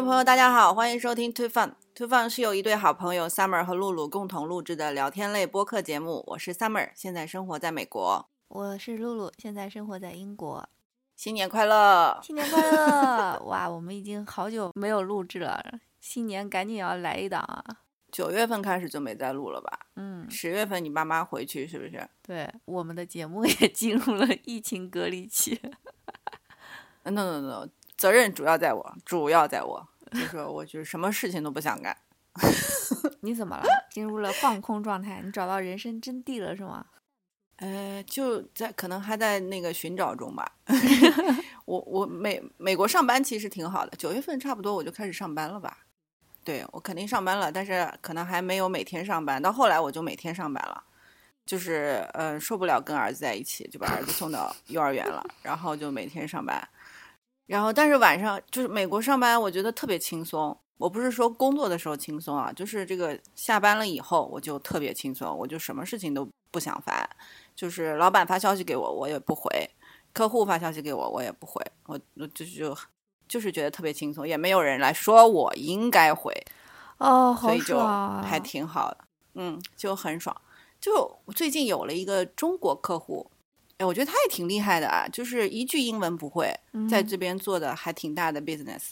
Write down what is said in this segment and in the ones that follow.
众朋友，大家好，欢迎收听 Too Fun。Too Fun 是由一对好朋友 Summer 和露露共同录制的聊天类播客节目。我是 Summer，现在生活在美国。我是露露，现在生活在英国。新年快乐！新年快乐！哇，我们已经好久没有录制了，新年赶紧要来一档啊！九月份开始就没再录了吧？嗯，十月份你爸妈回去是不是？对，我们的节目也进入了疫情隔离期。No No No，责任主要在我，主要在我，就是我就是什么事情都不想干。你怎么了？进入了放空状态？你找到人生真谛了是吗？呃，就在可能还在那个寻找中吧。我我美美国上班其实挺好的，九月份差不多我就开始上班了吧。对我肯定上班了，但是可能还没有每天上班。到后来我就每天上班了，就是呃受不了跟儿子在一起，就把儿子送到幼儿园了，然后就每天上班。然后但是晚上就是美国上班，我觉得特别轻松。我不是说工作的时候轻松啊，就是这个下班了以后我就特别轻松，我就什么事情都不想烦。就是老板发消息给我，我也不回；客户发消息给我，我也不回。我我就就就是觉得特别轻松，也没有人来说我应该回，哦，好所以就！还挺好的。嗯，就很爽。就最近有了一个中国客户，哎，我觉得他也挺厉害的啊，就是一句英文不会，在嗯这边做的还挺大的 business。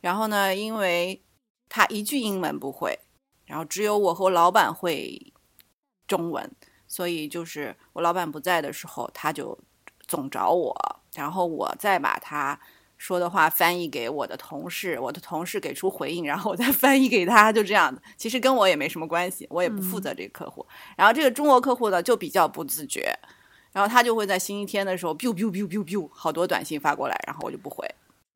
然后呢，因为他一句英文不会，然后只有我和我老板会中文，所以就是我老板不在的时候，他就总找我，然后我再把他说的话翻译给我的同事，我的同事给出回应，然后我再 翻译给他，就这样子。其实跟我也没什么关系，我也不负责这个客户。然后这个中国客户呢，就比较不自觉，然后他就会在星期天的时候，biu biu biu biu biu，好多短信发过来，然后我就不回。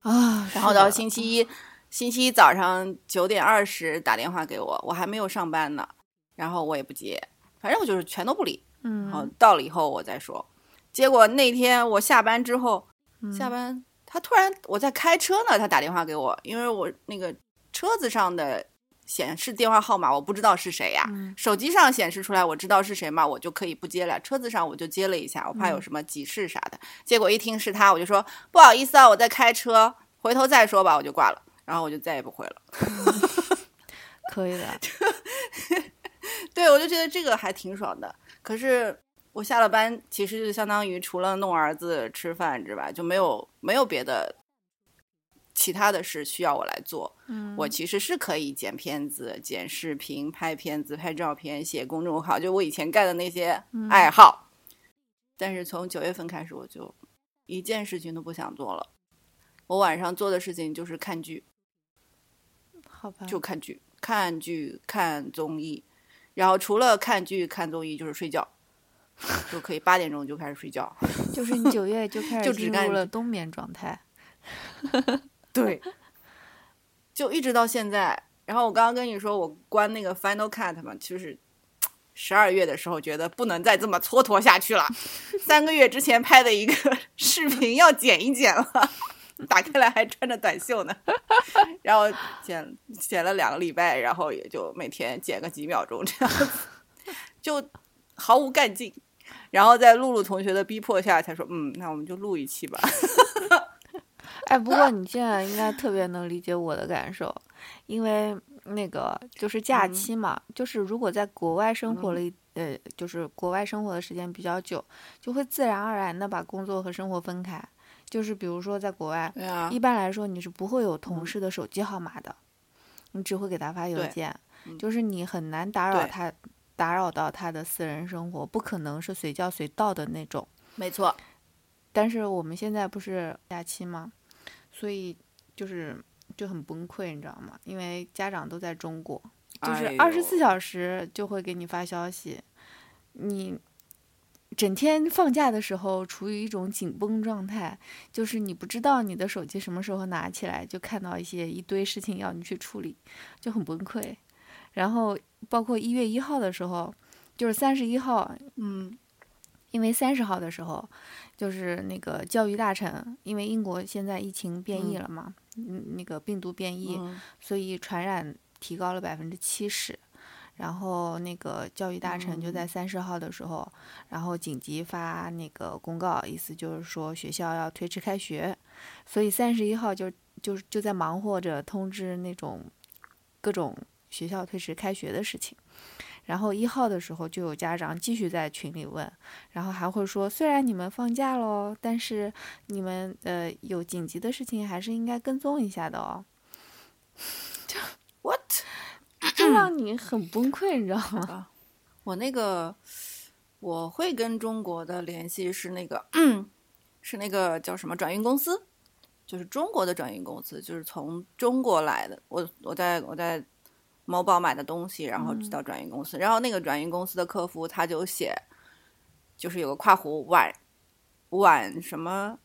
啊，然后到星期一，星期一早上九点二十打电话给我，我还没有上班呢，然后我也不接，反正我就是全都不理。然后嗯，到了以后我再说。结果那天我下班之后，嗯下班他突然我在开车呢，他打电话给我，因为我那个车子上的显示电话号码我不知道是谁呀、嗯手机上显示出来我知道是谁嘛，我就可以不接了。车子上我就接了一下，我怕有嗯什么急事啥的。结果一听是他，我就说不好意思啊，我在开车，回头再说吧，我就挂了。然后我就再也不回了。可以的。对，我就觉得这个还挺爽的。可是我下了班，其实就相当于除了弄儿子、吃饭之外，就没有没有别的其他的事需要我来做。嗯，我其实是可以剪片子、剪视频、拍片子、拍照片、写公众号，就我以前干的那些嗯爱好。但是从九月份开始，我就一件事情都不想做了。我晚上做的事情就是看剧，好吧，就看剧、看剧、看综艺，然后除了看剧、看综艺就是睡觉，就可以八点钟就开始睡觉。就是你九月就开 就始进入了冬眠状态。对，就一直到现在。然后我刚刚跟你说，我关那个 Final Cut 嘛，就是十二月的时候觉得不能再这么蹉跎下去了。三个月之前拍的一个 视频要剪一剪了，打开来还穿着短袖呢。然后剪剪了两个礼拜，然后也就每天剪个几秒钟这样子，就毫无干劲。然后在露露同学的逼迫下，才说嗯，那我们就录一期吧。哎，不过你现在应该特别能理解我的感受，因为那个就是假嗯期嘛，就是如果在国外生活了一、呃，就是国外生活的时间比较久，就会自然而然的把工作和生活分开。就是比如说在国外，一，般来说你是不会有同嗯事的手机号码的，你只会给他发邮件，嗯就是你很难打扰他，打扰到他的私人生活，不可能是随叫随到的那种。没错。但是我们现在不是假期吗？所以就是就很崩溃，你知道吗？因为家长都在中国，就是哎二十四小时就会给你发消息，你整天放假的时候处于一种紧绷状态，就是你不知道你的手机什么时候拿起来，就看到一些一堆事情要你去处理，就很崩溃。然后包括一月一号的时候，就是三十一号，嗯因为三十号的时候，就是那个教育大臣，因为英国现在疫情变异嗯了嘛，嗯，那个病毒变异，嗯所以传染提高了百分之七十。然后那个教育大臣就在嗯三十号的时候，然后紧急发那个公告，意思就是说学校要推迟开学，所以三十一号就就就在忙活着通知那种各种学校推迟开学的事情。然后一号的时候就有家长继续在群里问，然后还会说，虽然你们放假喽，但是你们呃有紧急的事情还是应该跟踪一下的哦，What？这让你很崩溃，你知道吗？我那个我会跟中国的联系是那个 是那个叫什么转运公司，就是中国的转运公司，就是从中国来的。我我在我在某宝买的东西，然后到转运公司，然后那个转运公司的客服他就写，就是有个跨湖晚晚什么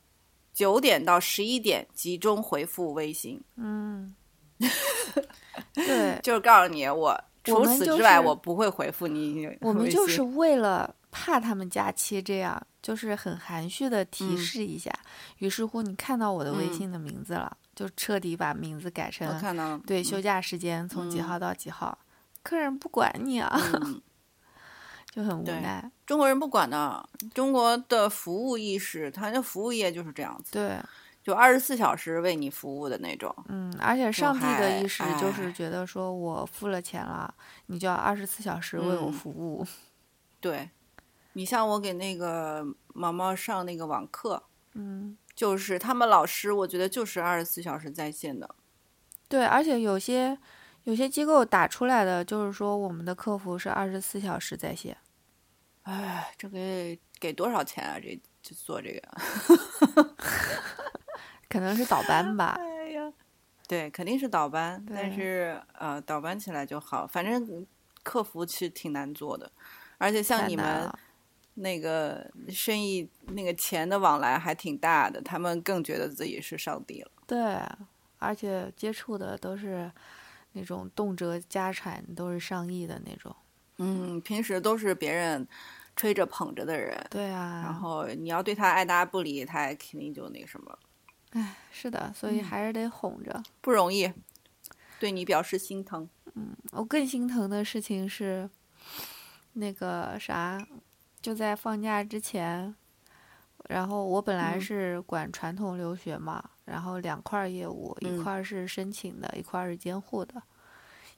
九点到十一点集中回复微信，嗯，对，就是告诉你我。除此之外，是我不会回复你。我们就是为了怕他们假期这样，就是很含蓄的提嗯示一下。于是乎，你看到我的微嗯信的名字了，就彻底把名字改我成看到了，对休假时间从几嗯号到几号，客人不管你啊，嗯，就很无奈。中国人不管的，中国的服务意识，他的服务业就是这样子，对，就二十四小时为你服务的那种。嗯，而且上帝的意识就是哎觉得说我付了钱了，你就要二十四小时为我嗯服务。对，你像我给那个毛毛上那个网课，嗯，就是他们老师，我觉得就是二十四小时在线的。对，而且有些有些机构打出来的就是说我们的客服是二十四小时在线。哎，这个给多少钱啊？这就做这个？可能是倒班吧。哎呀，对，肯定是倒班，但是呃，倒班起来就好。反正客服其实挺难做的，而且像你们那个生意那个钱的往来还挺大的，他们更觉得自己是上帝了。对，而且接触的都是那种动辄家产都是上亿的那种。嗯，平时都是别人吹着捧着的人，对啊，然后你要对他爱答不理，他肯定就那什么，唉是的，所以嗯还是得哄着。不容易，对你表示心疼。嗯我更心疼的事情是，那个啥，就在放假之前，然后我本来嗯是管传统留学嘛，然后两块业务，一嗯块是申请的，一块是监护的。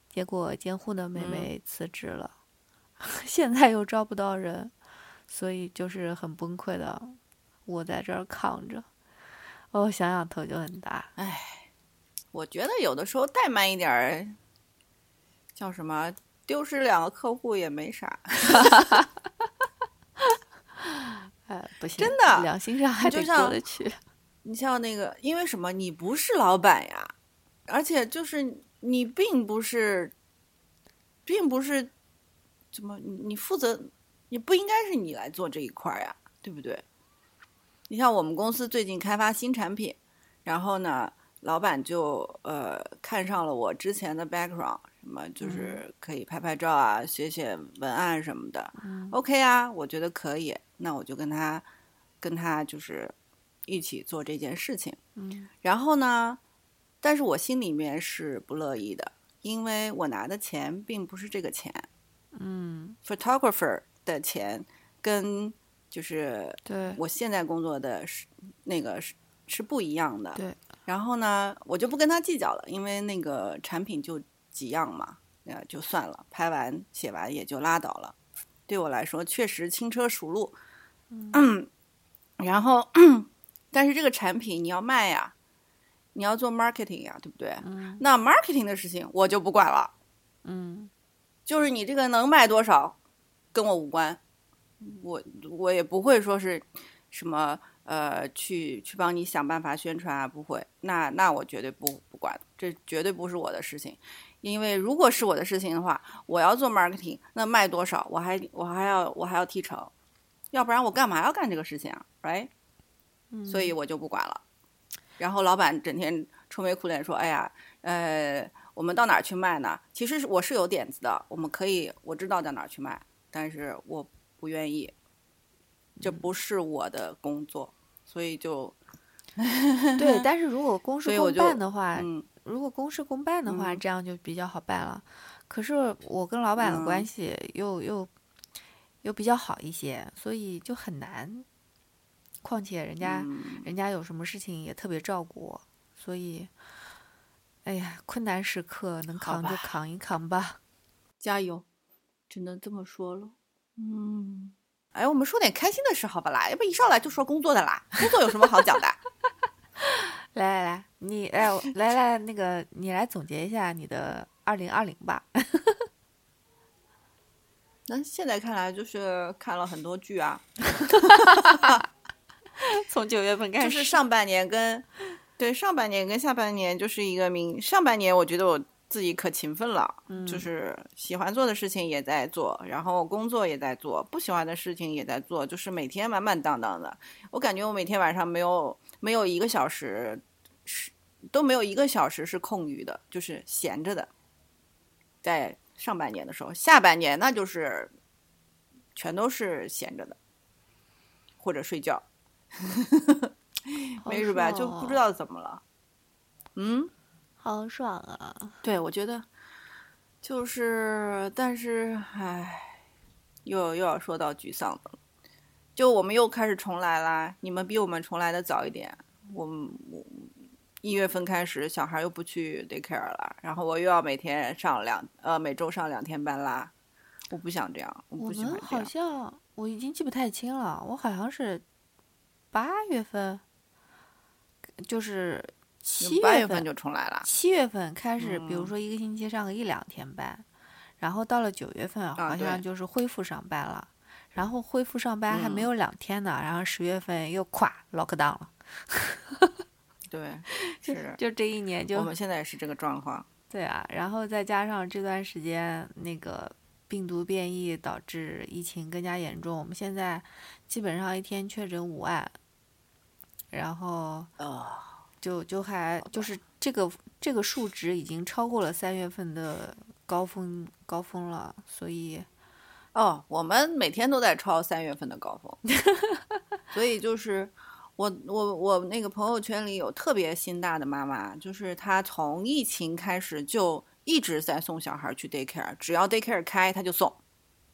结果监护的妹嗯妹辞职了，现在又招不到人，所以就是很崩溃的，我在这儿扛着。哦，想想头就很大。唉我觉得有的时候怠慢一点儿，叫什么丢失两个客户也没啥。哎，不行，真的良心上还得过得去。你像那个，因为什么？你不是老板呀，而且就是你并不是，并不是怎么你你负责，你不应该是你来做这一块儿呀，对不对？你像我们公司最近开发新产品，然后呢，老板就呃看上了我之前的 background，什么就是可以拍拍照啊，写写文案什么的。嗯 OK 啊，我觉得可以，那我就跟他跟他就是一起做这件事情。嗯然后呢，但是我心里面是不乐意的，因为我拿的钱并不是这个钱嗯，，photographer 的钱跟就是对，我现在工作的是那个是是不一样的。对。然后呢，我就不跟他计较了，因为那个产品就几样嘛，那，就算了，拍完写完也就拉倒了。对我来说，确实轻车熟路。嗯。然后，但是这个产品你要卖呀，你要做 marketing 呀，对不对？嗯？那 marketing 的事情我就不管了，嗯。就是你这个能卖多少，跟我无关，我我也不会说是什么呃去去帮你想办法宣传啊，不会，那那我绝对不不管，这绝对不是我的事情，因为如果是我的事情的话，我要做 marketing，那卖多少我还我还要我还要提成，要不然我干嘛要干这个事情啊，right？嗯，所以我就不管了。然后老板整天愁眉苦脸说：“哎呀，呃，我们到哪儿去卖呢？其实我是有点子的，我们可以，我知道到哪儿去卖，但是我不愿意，这不是我的工作，所以就对，但是如果公 事公办的话，嗯如果公事公办的话，嗯这样就比较好办了。可是我跟老板的关嗯系又、又又比较好一些，所以就很难。况且人家、嗯人家有什么事情也特别照顾我，所以，哎呀，困难时刻能扛就扛一扛吧。加油，只能这么说了。嗯，哎，我们说点开心的事好不啦？要不一上来就说工作的啦？工作有什么好讲的？来来来，你哎，我来来那个，你来总结一下你的二零二零吧。那现在看来就是看了很多剧啊，从九月份开始，就是上半年跟对上半年跟下半年就是一个明上半年，我觉得我自己可勤奋了，嗯就是喜欢做的事情也在做，然后工作也在做，不喜欢的事情也在做，就是每天满满当当的。我感觉我每天晚上没有没有一个小时是都没有一个小时是空余的，就是闲着的。在上半年的时候，下半年那就是全都是闲着的，或者睡觉。没事吧？就不知道，道怎么了。嗯，好爽啊！对，我觉得就是，但是，唉，又又要说到沮丧的了。就我们又开始重来啦，你们比我们重来的早一点。我们我一月份开始，小孩又不去 daycare 了，然后我又要每天上两呃每周上两天班啦。我不想这样，我我不喜欢们好这样。像我已经记不太清了，我好像是八月份，就是七月月份就重来了。七月份开始，比如嗯说一个星期上个一两天班，然后到了九月份好像就是恢复上班了，然后恢复上班还没嗯有两天呢，然后十月份又垮 lock down 了，对，就是就这一年就我们现在也是这个状况。对啊，然后再加上这段时间那个病毒变异导致疫情更加严重，我们现在基本上一天确诊五万，然后呃，就就还就是这个这个数值已经超过了三月份的高峰高峰了，所以哦，我们每天都在超三月份的高峰，所以就是我我我那个朋友圈里有特别心大的妈妈，就是她从疫情开始就一直在送小孩去 daycare，只要 daycare 开她就送，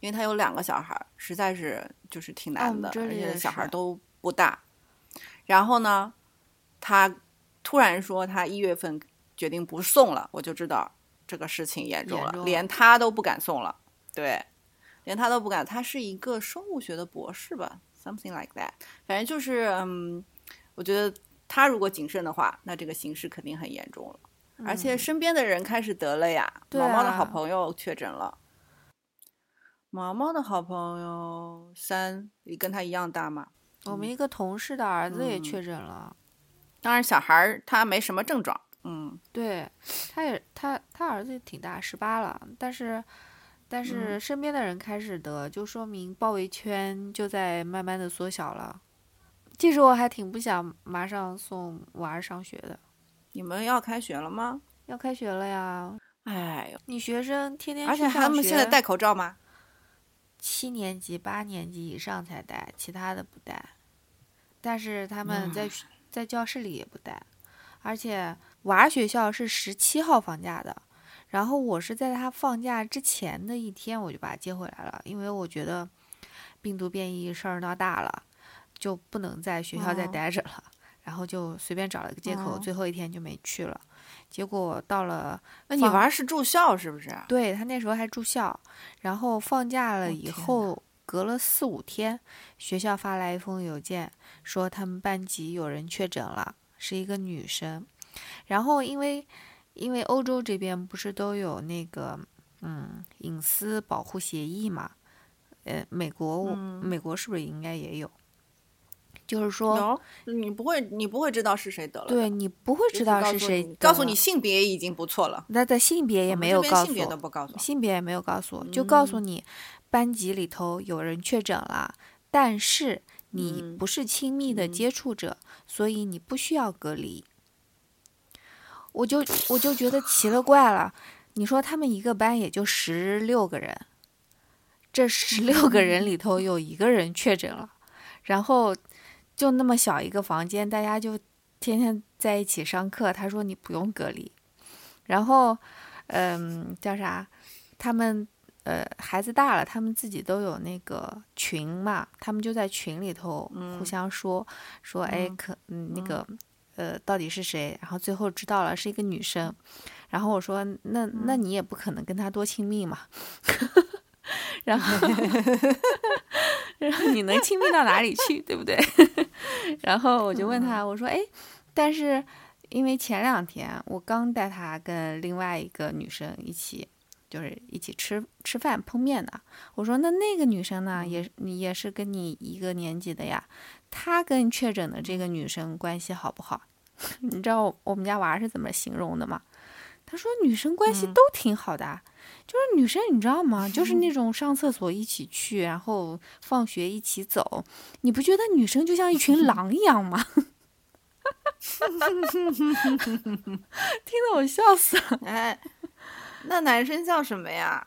因为她有两个小孩，实在是就是挺难的，而且小孩是都不大。然后呢，她突然说她一月份决定不送了，我就知道这个事情严重了，重连她都不敢送了。对，连她都不敢。她是一个生物学的博士吧，something like that。反正就是，嗯，我觉得他如果谨慎的话，那这个形势肯定很严重了。而且身边的人开始得了呀，对毛毛的好啊朋友确诊了。毛毛的好朋友三，你跟他一样大吗？我们一个同事的儿子也嗯确诊了，当然，小孩儿他没什么症状，嗯，对，他也他他儿子也挺大，十八了，但是但嗯是身边的人开始得，就说明包围圈就在慢慢的缩小了。其实我还挺不想马上送娃儿上学的，你们要开学了吗？要开学了呀，哎呦，你学生天天而且他们现在戴口罩吗？七年级、八年级以上才戴，其他的不戴。但是他们嗯在学、在教室里也不戴，而且娃儿学校是十七号放假的，然后我是在他放假之前的一天我就把他接回来了，因为我觉得病毒变异事儿闹大了，就不能在学校再哦待着了，然后就随便找了个借口，哦最后一天就没去了。结果到了那你放娃儿是住校是不是？对他那时候还住校，然后放假了以后，隔了四五天，学校发来一封邮件，说他们班级有人确诊了，是一个女生。然后因为因为欧洲这边不是都有那个嗯隐私保护协议嘛，呃，美国、嗯美国是不是应该也有？就是说，有，你不会，你不会知道是谁得了。对你不会知道是谁你告诉，你性别已经不错了，那的性别也没有告诉我都不告诉。性别也没有告诉我，就告诉嗯你班级里头有人确诊了，但是你嗯不是亲密的嗯接触者，所以你不需要隔离。我就我就觉得奇了怪了，你说他们一个班也就十六个人，这十六个人里头有一个人确诊了，然后就那么小一个房间，大家就天天在一起上课。他说你不用隔离，然后嗯叫啥？他们呃孩子大了，他们自己都有那个群嘛，他们就在群里头互相说、说，哎，可嗯那个呃到底是谁？然后最后知道了是一个女生，然后我说那那你也不可能跟他多亲密嘛，然后 然后你能亲密到哪里去，对不对？然后我就问他，我说，哎，但是因为前两天我刚带他跟另外一个女生一起，就是一起吃吃饭碰面的。我说那那个女生呢，也你也是跟你一个年级的呀，她跟确诊的这个女生关系好不好？你知道我们家娃是怎么形容的吗？他说女生关系都挺好的，就是女生你知道吗？就是那 种上厕所一起去，然后放学一起走，你不觉得女生就像一群 狼一样吗？听得我笑死了。哎，那男生叫什么呀？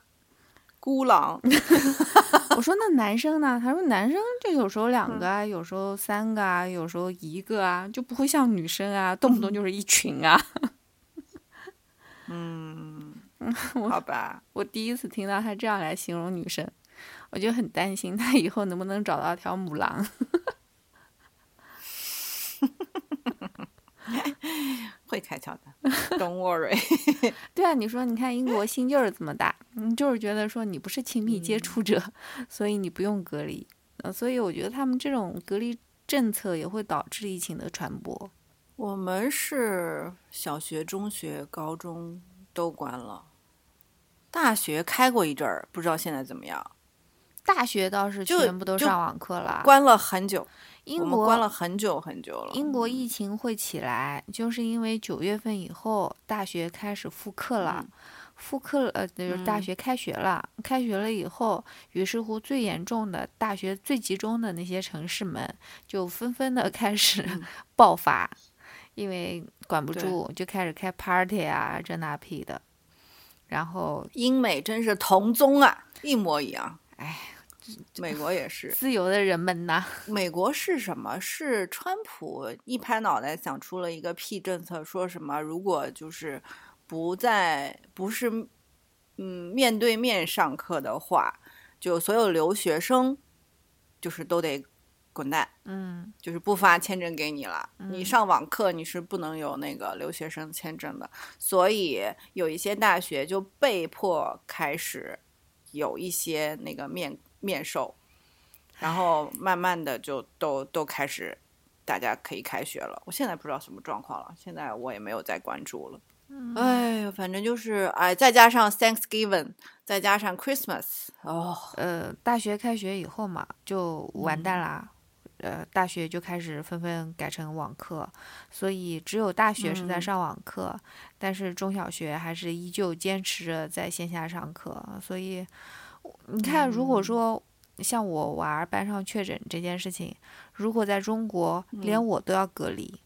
孤狼。我说那男生呢？他说男生就有时候两个啊，有时候三个啊，有时候一个啊，就不会像女生啊，动不动就是一群啊。嗯，好吧，我第一次听到他这样来形容女生，我就很担心他以后能不能找到条母狼。会开窍的，Don't worry。对啊，你说，你看英国心劲儿这么大，你，就是觉得说你不是亲密接触者，所以你不用隔离。呃，所以我觉得他们这种隔离政策也会导致疫情的传播。我们是小学、中学、高中都关了，大学开过一阵儿，不知道现在怎么样。大学倒是全部都上网课了。关了很久，英国关了很久很久了。英国疫情会起来，就是因为九月份以后大学开始复课了，复课了呃就是大嗯学开学了，开学了以后，于是乎最严重的大学最集中的那些城市们就纷纷的 开始爆发，因为管不住，就开始开 party 啊这那屁的，然后英美真是同宗啊，一模一样。哎，美国也是。自由的人们呐，美国是什么？是川普一拍脑袋想出了一个屁政策，说什么如果就是不在不是嗯面对面上课的话，就所有留学生就是都得滚蛋，嗯就是不发签证给你了。你嗯上网课你是不能有那个留学生签证的，所以有一些大学就被迫开始有一些那个面面授，然后慢慢的就都都开始大家可以开学了。我现在不知道什么状况了，现在我也没有再关注了。哎呦，反正就是哎，再加上 Thanksgiving，再加上 Christmas，哦，呃，大学开学以后嘛，就完蛋啦。呃，大学就开始纷纷改成网课，所以只有大学是在嗯上网课，但是中小学还是依旧坚持着在线下上课。所以你看，如果说像我娃儿班上确诊这件事情，如果在中国连我都要隔离，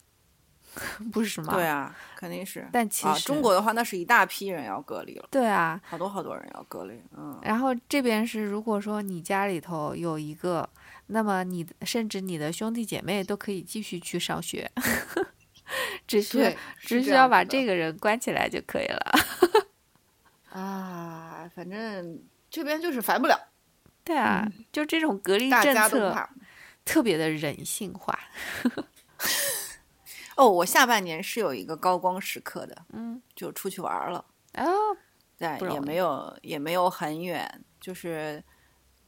不是吗？对啊，肯定是。但其啊，实中国的话，那是一大批人要隔离了，对啊，好多好多人要隔离。嗯，然后这边是，如果说你家里头有一个，那么你甚至你的兄弟姐妹都可以继续去上学，只需，只需要把这个人关起来就可以了。啊，反正这边就是烦不了，对啊，就这种隔离政策。特别的人性化。哦，我下半年是有一个高光时刻的，嗯，就出去玩儿了，哦，但不容易也没有也没有很远，就是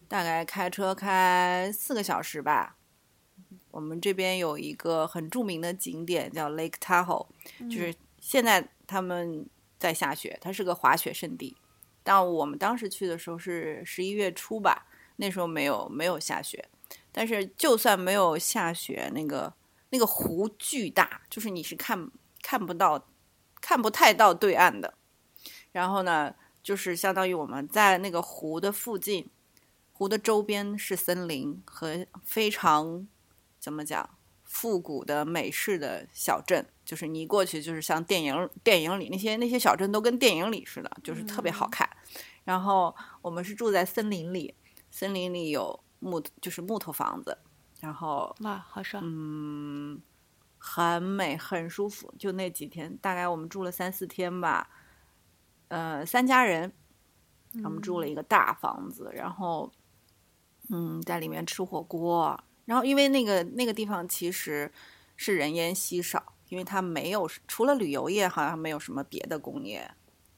大概开车开四个小时吧。我们这边有一个很著名的景点叫 Lake Tahoe，就是现在他们在下雪，它是个滑雪圣地。但我们当时去的时候是十一月初吧，那时候没有没有下雪。但是就算没有下雪，那个那个湖巨大，就是你是看看不到、看不太到对岸的。然后呢，就是相当于我们在那个湖的附近，湖的周边是森林和非常怎么讲复古的美式的小镇，就是你一过去就是像电影电影里那些那些小镇都跟电影里似的，就是特别好看。然后我们是住在森林里，森林里有木就是木头房子，然后哇，好爽！嗯，很美，很舒服。就那几天，大概我们住了三四天吧。呃，三家人，我们住了一个大房子，然后嗯，在里面吃火锅。然后因为那个那个地方其实是人烟稀少，因为它没有除了旅游业，好像没有什么别的工业，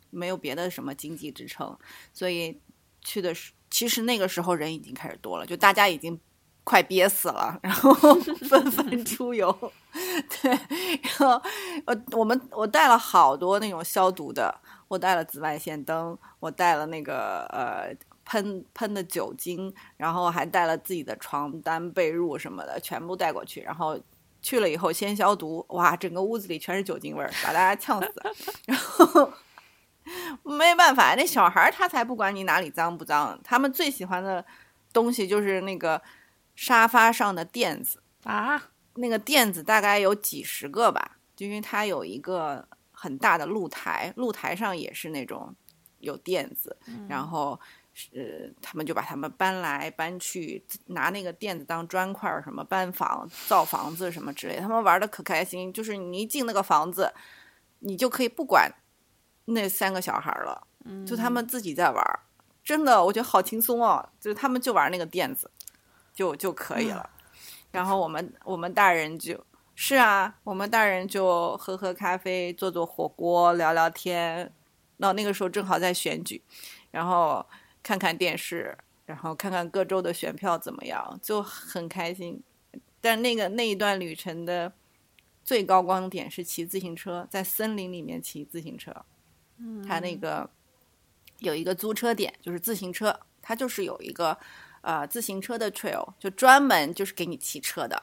没有别的什么经济支撑，所以去的是其实那个时候人已经开始多了，就大家已经快憋死了，然后 纷纷出游。对，然后我，我们我带了好多那种消毒的，我带了紫外线灯，我带了那个呃。喷喷的酒精，然后还带了自己的床单、被褥什么的，全部带过去。然后去了以后先消毒，哇，整个屋子里全是酒精味儿，把大家呛死。然后没办法，那小孩他才不管你哪里脏不脏，他们最喜欢的东西就是那个沙发上的垫子啊，那个垫子大概有几十个吧，就因为它有一个很大的露台，露台上也是那种有垫子，然后。呃，他们就把他们搬来搬去，拿那个垫子当砖块儿，什么搬房、造房子什么之类，他们玩的可开心。就是你一进那个房子，你就可以不管那三个小孩了，就他们自己在玩，真的，我觉得好轻松哦。就是他们就玩那个垫子，就就可以了。然后我们我们大人就是啊，我们大人就喝喝咖啡，做做火锅，聊聊天。那那个时候正好在选举，然后。看看电视，然后看看各州的选票怎么样，就很开心。但那个那一段旅程的最高光点是骑自行车，在森林里面骑自行车。嗯，他那个有一个租车点，就是自行车，它就是有一个呃自行车的 trail，就专门就是给你骑车的，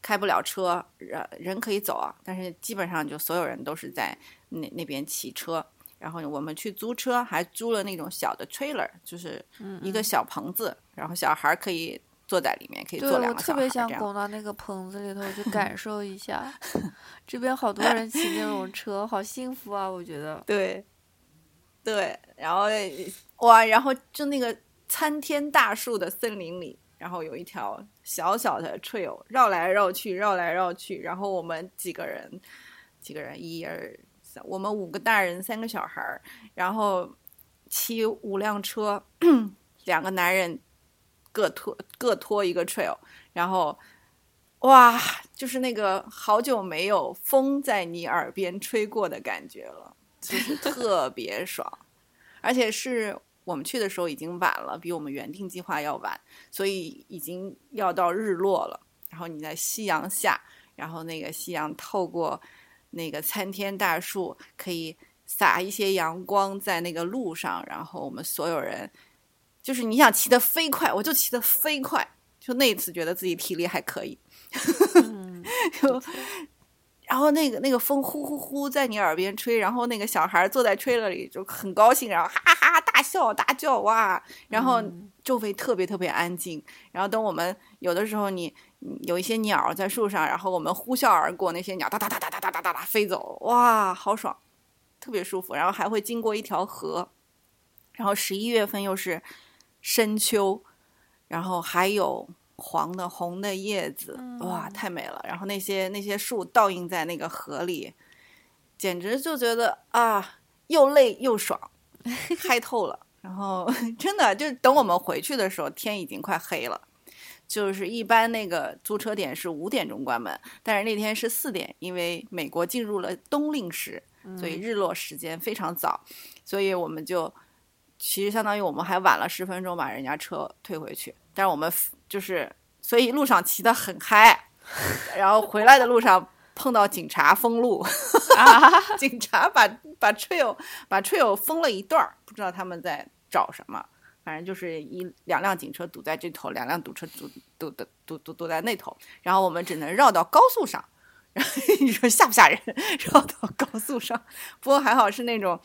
开不了车，人人可以走啊，但是基本上就所有人都是在那那边骑车。然后我们去租车，还租了那种小的 trailer，就是一个小棚子，然后小孩可以坐在里面，可以坐两个小孩。我特别想拱到那个棚子里头去 感受一下。这边好多人骑那种 车，好幸福啊！我觉得。对，对，然后哇，然后就那个参天大树的森林里，然后有一条小小的 trail，绕来绕去，绕来绕去，然后我们几个人，几个人，一二。我们五个大人，三个小孩儿，然后骑五辆车，两个男人各拖各拖一个 trail，然后哇，就是那个好久没有风在你耳边吹过的感觉了，就是特 别爽。而且是我们去的时候已经晚了，比我们原定计划要晚，所以已经要到日落了。然后你在夕阳下，然后那个夕阳透过。那个参天大树可以洒一些阳光在那个路上，然后我们所有人就是你想骑得飞快，我就骑得飞快。就那一次觉得自己体力还可以，然后那个那个风呼呼呼在你耳边吹，然后那个小孩坐在 trailer 里就很高兴，然后哈哈哈大笑大叫哇，然后周围特别特别安静，然后等我们有的时候你。有一些鸟在树上，然后我们呼啸而过，那些鸟哒哒哒哒哒哒哒哒哒飞走，哇，好爽，特别舒服。然后还会经过一条河，然后十一月份又是深秋，然后还有黄的、红的叶子，哇，太美了。然后那些那些树倒映在那个河里，简直就觉得啊，又累又爽，嗨透了。然后 真的就等我们回去的时候，天已经快黑了。就是一般那个租车点是五点钟关门，但是那天是四点，因为美国进入了冬令时，所以日落时间非常早，所以我们就其实相当于我们还晚了十分钟把人家车退回去，但是我们就是所以路上骑得很嗨，然后回来的路上碰到警察封路，警察把把 trail 把 trail 封了一段儿，不知道他们在找什么。反正就是一两辆警车堵在这头，两辆堵车堵堵堵堵堵堵在那头，然后我们只能绕到高速上。然后你说吓不吓人？绕到高速上，不过还好是那种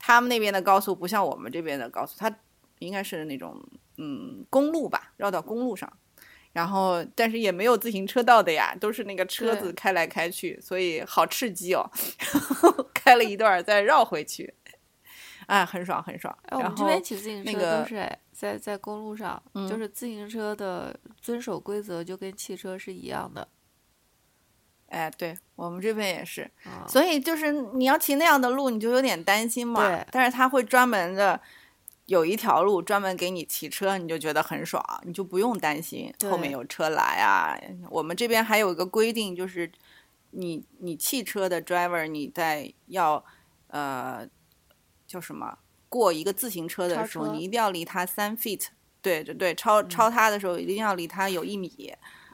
他们那边的高速，不像我们这边的高速，它应该是那种嗯公路吧，绕到公路上。然后但是也没有自行车道的呀，都是那个车子开来开去，所以好刺激哦。然后开了一段再绕回去。哎，很爽很爽。哎，我们这边骑自行车都是在在公路上，就是自行车的遵守规则就跟汽车是一样的。哎，对我们这边也是，所以就是你要骑那样的路，你就有点担心嘛。对。但是他会专门的有一条路专门给你骑车，你就觉得很爽，你就不用担心后面有车来啊。我们这边还有一个规定，就是你你汽车的 driver 你在要呃叫什么过一个自行车的时候，你一定要离它三 feet。对对对，超超它的时候一定要离它有一米。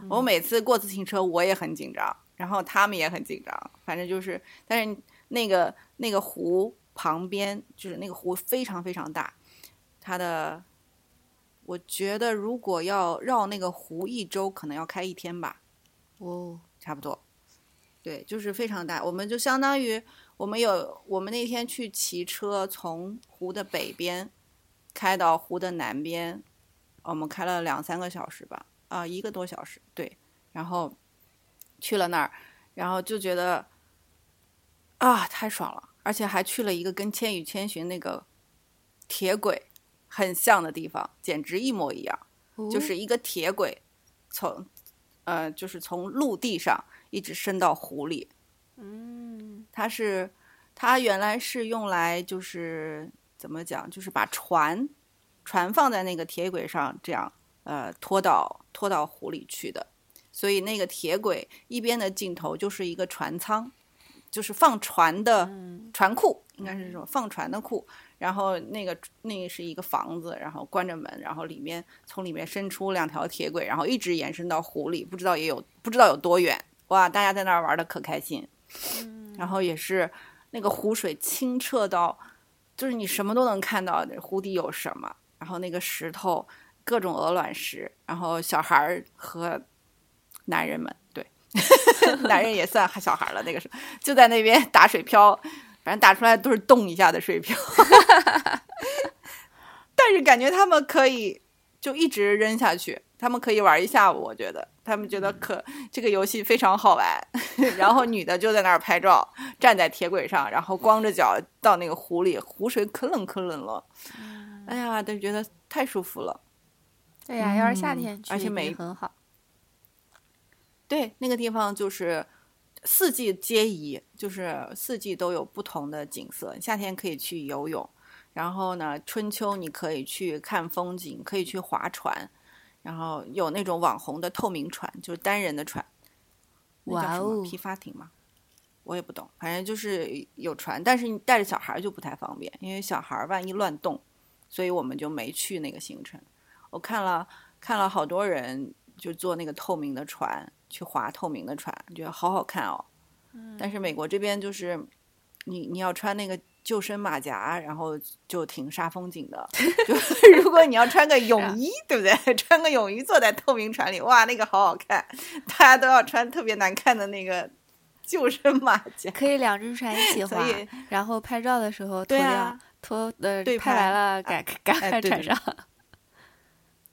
我每次过自行车我也很紧张，然后他们也很紧张，反正就是，但是那个那个湖旁边就是那个湖非常非常大，它的我觉得如果要绕那个湖一周，可能要开一天吧，哦，差不多。对，就是非常大，我们就相当于我们有我们那天去骑车，从湖的北边开到湖的南边，我们开了两三个小时吧，啊、一个多小时，对，然后去了那儿，然后就觉得啊，太爽了，而且还去了一个跟《千与千寻》那个铁轨很像的地方，简直一模一样。就哦是一个铁轨，从呃，就是从陆地上一直伸到湖里。嗯，它是它原来是用来就是怎么讲，就是把船船放在那个铁轨上，这样呃拖到拖到湖里去的。所以那个铁轨一边的尽头就是一个船舱，就是放船的船库，应该是这种放船的库。然后那个那是一个房子，然后关着门，然后里面从里面伸出两条铁轨，然后一直延伸到湖里，不知道也有不知道有多远。哇，大家在那儿玩的可开心。然后也是那个湖水清澈到，就是你什么都能看到湖底有什么，然后那个石头各种鹅卵石，然后小孩儿和男人们，对，男人也算小孩了，那个时候就在那边打水漂，反正打出来都是动一下的水漂，但是感觉他们可以就一直扔下去，他们可以玩一下午，我觉得他们觉得可这个游戏非常好玩，然后女的就在那儿拍照，站在铁轨上，然后光着脚到那个湖里，湖水可冷可冷了，哎呀，都觉得太舒服了。对呀，要是夏嗯天去，而且每很好。对，那个地方就是四季皆宜，就是四季都有不同的景色。夏天可以去游泳，然后呢，春秋你可以去看风景，可以去划船，然后有那种网红的透明船，就是单人的船，那叫哇什么哦皮划艇嘛？我也不懂，反正就是有船，但是你带着小孩就不太方便，因为小孩万一乱动，所以我们就没去那个行程。我看了看了好多人就坐那个透明的船去划透明的船，觉得好好看哦。但是美国这边就是你你要穿那个救生马甲，然后就挺煞风景的。就如果你要穿个泳衣，对不对？穿个泳衣坐在透明船里，哇，那个好好看。大家都要穿特别难看的那个救生马甲。可以两只船一起划然后拍照的时候脱掉，对啊脱呃对拍完了赶赶快船上。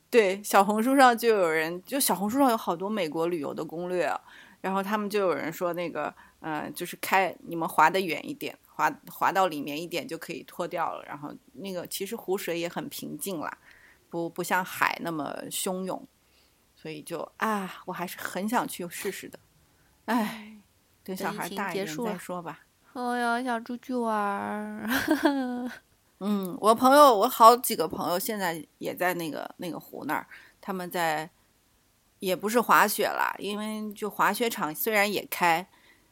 对，小红书上就有人，就小红书上有好多美国旅游的攻略啊，然后他们就有人说那个，嗯、就是开你们滑得远一点，滑滑到里面一点就可以脱掉了，然后那个其实湖水也很平静啦，不不像海那么汹涌，所以就啊，我还是很想去试试的，哎，等小孩大一点结束再说吧。哦 呀，想出去玩儿。嗯，我朋友，我好几个朋友现在也在那个那个湖那儿，他们在，也不是滑雪啦，因为就滑雪场虽然也开，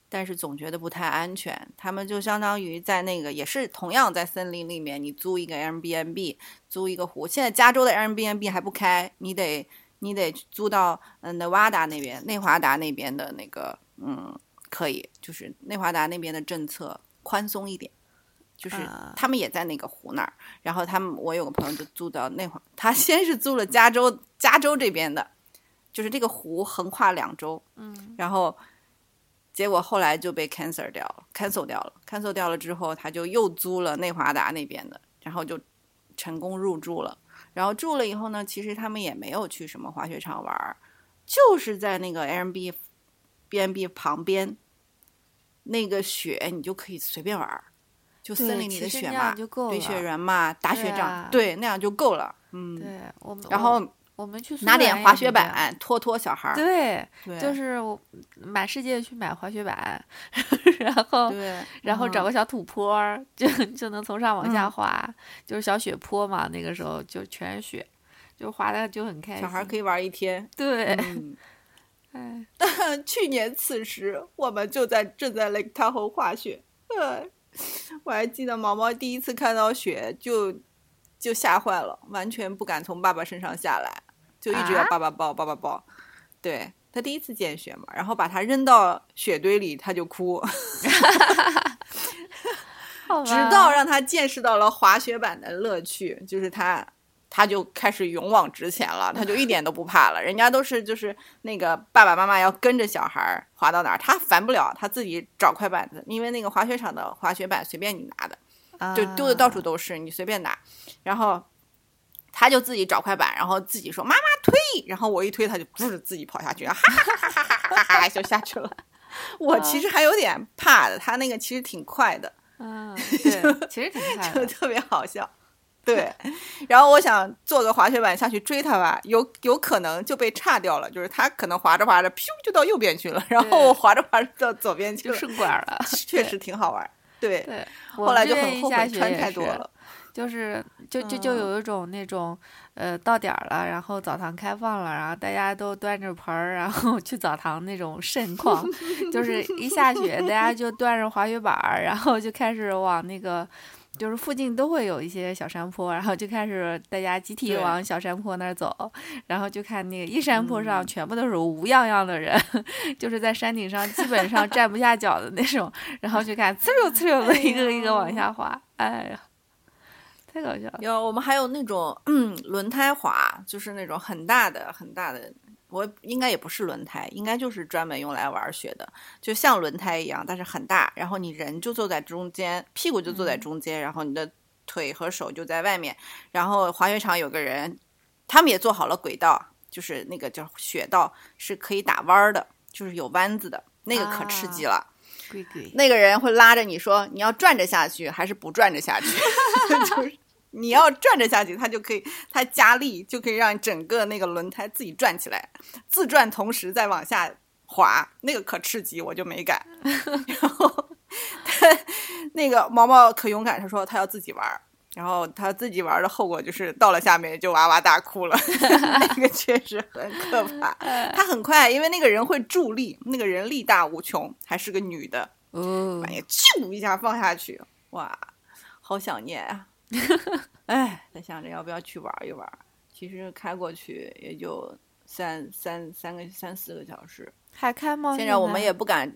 但是总觉得不太安全。他们就相当于在那个也是同样在森林里面，你租一个 Airbnb，租一个湖。现在加州的 Airbnb 还不开，你得你得租到嗯 Nevada 那边，内华达那边的那个嗯可以，就是内华达那边的政策宽松一点。就是啊他们也在那个湖那儿，然后他们我有个朋友就租到那会儿，他先是租了加州加州这边的，就是这个湖横跨两州，嗯，然后结果后来就被 cancel 掉了，cancel 掉了，cancel 掉了之后，他就又租了内华达那边的，然后就成功入住了。然后住了以后呢，其实他们也没有去什么滑雪场玩儿，就是在那个 Airbnb B&B 旁边，那个雪你就可以随便玩儿，就森林里的雪嘛，堆雪人嘛，打雪仗，对，那样就够了。嗯，对我们，然后我们去拿点滑雪板拖拖小孩儿。对，对，就是我满世界去买滑雪板，然后对，然后找嗯个小土坡儿，就就能从上往下嗯滑，就是小雪坡嘛，那个时候就全是雪，就滑的就很开心。小孩儿可以玩一天。对，嗯，哎，去年此时，我们就在正在 Lake Tahoe 滑雪。呃，我还记得毛毛第一次看到雪就就吓坏了，完全不敢从爸爸身上下来，就一直要啊爸爸抱，爸爸抱。对他第一次见雪嘛，然后把他扔到雪堆里，他就哭 好直到让他见识到了滑雪板的乐趣，就是他。他就开始勇往直前了，他就一点都不怕了。人家都是就是那个爸爸妈妈要跟着小孩儿滑到哪儿，他烦不了，他自己找块板子，因为那个滑雪场的滑雪板随便你拿的，就丢的到处啊都是，你随便拿。然后他就自己找块板，然后自己说妈妈推，然后我一推他就不是自己跑下去，哈哈哈哈哈哈哈就下去了。我其实还有点怕的，他那个其实挺快的，嗯，对，其实挺快，就特别好笑。对，然后我想坐个滑雪板下去追他吧，有有可能就被岔掉了，就是他可能滑着滑着，噗就到右边去了，然后我滑着滑着到左边去了，顺拐了，确实挺好玩。对，对后来就很后悔穿太多了。就是就就就嗯。有一种那种，呃，到点儿了，然后澡堂开放了，然后大家都端着盆儿，然后去澡堂那种盛况，就是一下雪，大家就端着滑雪板儿，然后就开始往那个。就是附近都会有一些小山坡，然后就开始大家集体往小山坡那儿走，然后就看那个一山坡上嗯。全部都是无样样的人，就是在山顶上基本上站不下脚的那种，然后就看呲溜呲溜的一个一个往下滑，哎呀，太搞笑了。有我们还有那种嗯轮胎滑，就是那种很大的很大的，我应该也不是轮胎，应该就是专门用来玩雪的，就像轮胎一样，但是很大，然后你人就坐在中间，屁股就坐在中间，然后你的腿和手就在外面，然后滑雪场有个人，他们也做好了轨道，就是那个叫雪道，是可以打弯儿的，就是有弯子的，那个可刺激了。那个人会拉着你说你要转着下去还是不转着下去，就是你要转着下去，他就可以他加力就可以让整个那个轮胎自己转起来，自转同时再往下滑，那个可刺激，我就没敢。然后他 那个毛毛可勇敢，他说他要自己玩儿。然后他自己玩的后果就是到了下面就哇哇大哭了，那个确实很可怕。他很快，因为那个人会助力，那个人力大无穷，还是个女的，嗯，哎呀咻一下放下去，哇，好想念啊！哎，在想着要不要去玩一玩。其实开过去也就三三三个三四个小时，还开吗？现在我们也不敢，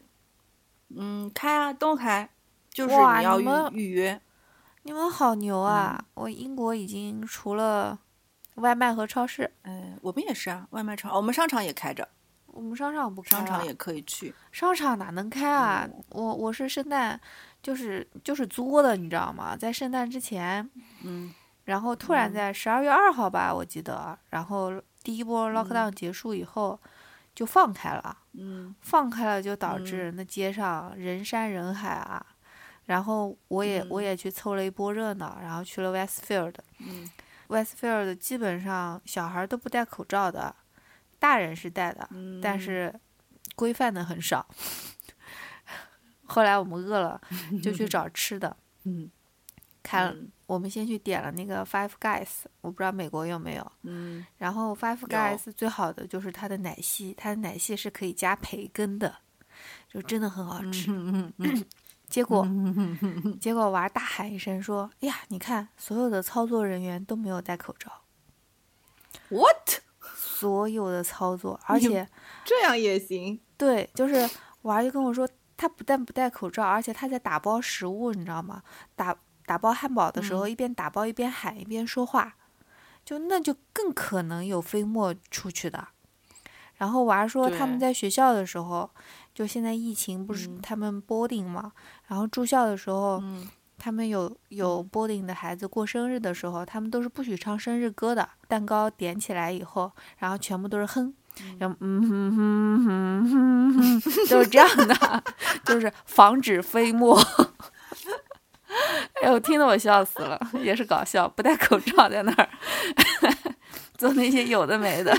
嗯，开啊，都开，就是你要预预约。你们好牛啊！嗯我英国已经除了外卖和超市，嗯，我们也是啊，外卖超，我们商场也开着，我们商场不开了商场也可以去。商场哪能开啊？我我是圣诞，就是就是租的，你知道吗？在圣诞之前，嗯然后突然嗯在十二月二号吧，我记得，然后第一波 lockdown 结束以后就放开了，嗯放开了就导嗯致那街上人山人海啊。然后我也、我嗯也去凑了一波热闹，然后去了 Westfield。嗯 Westfield 基本上小孩都不戴口罩的，大人是戴的，嗯，但是规范的很少。后来我们饿了，就去 找吃的。嗯看，嗯我们先去点了那个 Five Guys，我不知道美国有没有。嗯然后 Five Guys 最好的就是它的奶昔，它的奶昔是可以加培根的，就真的很好吃。嗯 嗯结果，嗯结果娃大喊一声说：“哎呀，你看，所有的操作人员都没有戴口罩，，what 所有的操作，而且这样也行？对，就是娃就跟我说，他不但不戴口罩，而且他在打包食物，你知道吗？打打包汉堡的时候，嗯一边打包一边喊一边说话，就那就更可能有飞沫出去的。然后娃说他们在学校的时候，就现在疫情不是嗯他们 boarding 嘛，然后住校的时候，嗯他们有有 boarding 的孩子过生日的时候，他们都是不许唱生日歌的。蛋糕点起来以后，然后全部都是哼，然后嗯哼哼哼哼哼，都是这样的，就是防止飞沫。哎呦，听得我笑死了，也是搞笑，不戴口罩在那儿，做那些有的没的。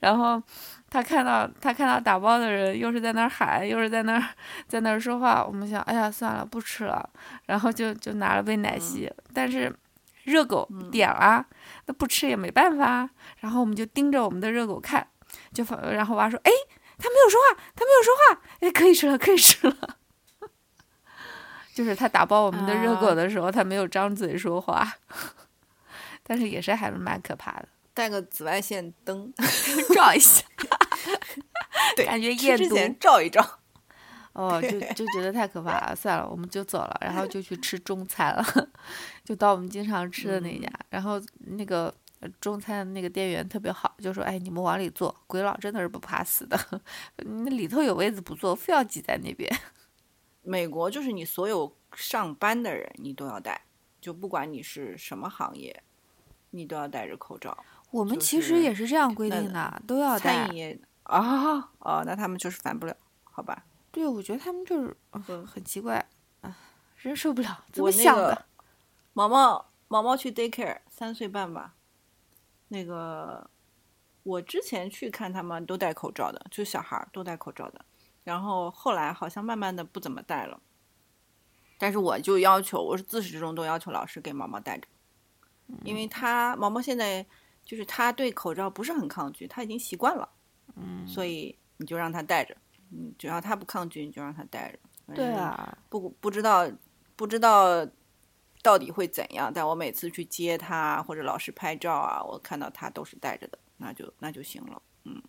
然后他看到他看到打包的人又是在那儿喊，又是在那儿在那儿说话，我们想，哎呀，算了，不吃了。然后就就拿了杯奶昔，但是热狗点了，那不吃也没办法。然后我们就盯着我们的热狗看，就然后娃说，哎，他没有说话，他没有说话，哎，可以吃了，可以吃了。就是他打包我们的热狗的时候，他没有张嘴说话，但是也是还是蛮可怕的。带个紫外线灯 照一下，对，感觉夜之前照一照。哦，就就觉得太可怕了，算了，我们就走了，然后就去吃中餐了，就到我们经常吃的那家，然后那个中餐那个店员特别好，就说：“哎，你们往里坐，鬼佬真的是不怕死的，那里头有位子不坐，非要挤在那边。”美国就是你所有上班的人，你都要戴，就不管你是什么行业，你都要戴着口罩。我们其实也是这样规定的，都要带。餐饮业啊 哦，那他们就是烦不了，好吧？对，我觉得他们就是很奇怪啊，真受不了。怎么想的？毛毛毛毛去 daycare，三岁半吧。那个我之前去看他们都戴口罩的，就小孩都戴口罩的。然后后来好像慢慢的不怎么戴了，但是我就要求，我是自始至终都要求老师给毛毛戴着，因为他毛毛现在就是他对口罩不是很抗拒，他已经习惯了，嗯，所以你就让他戴着，嗯，只要他不抗拒，你就让他戴着。对啊，不不知道不知道到底会怎样，但我每次去接他或者老师拍照啊，我看到他都是戴着的，那就那就行了，嗯。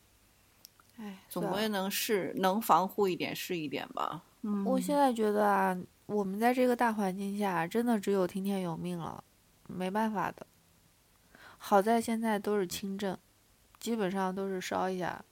哎，总归能是能防护一点是一点吧。嗯，我现在觉得啊，我们在这个大环境下，真的只有听天由命了，没办法的。好在现在都是轻症，基本上都是烧一下，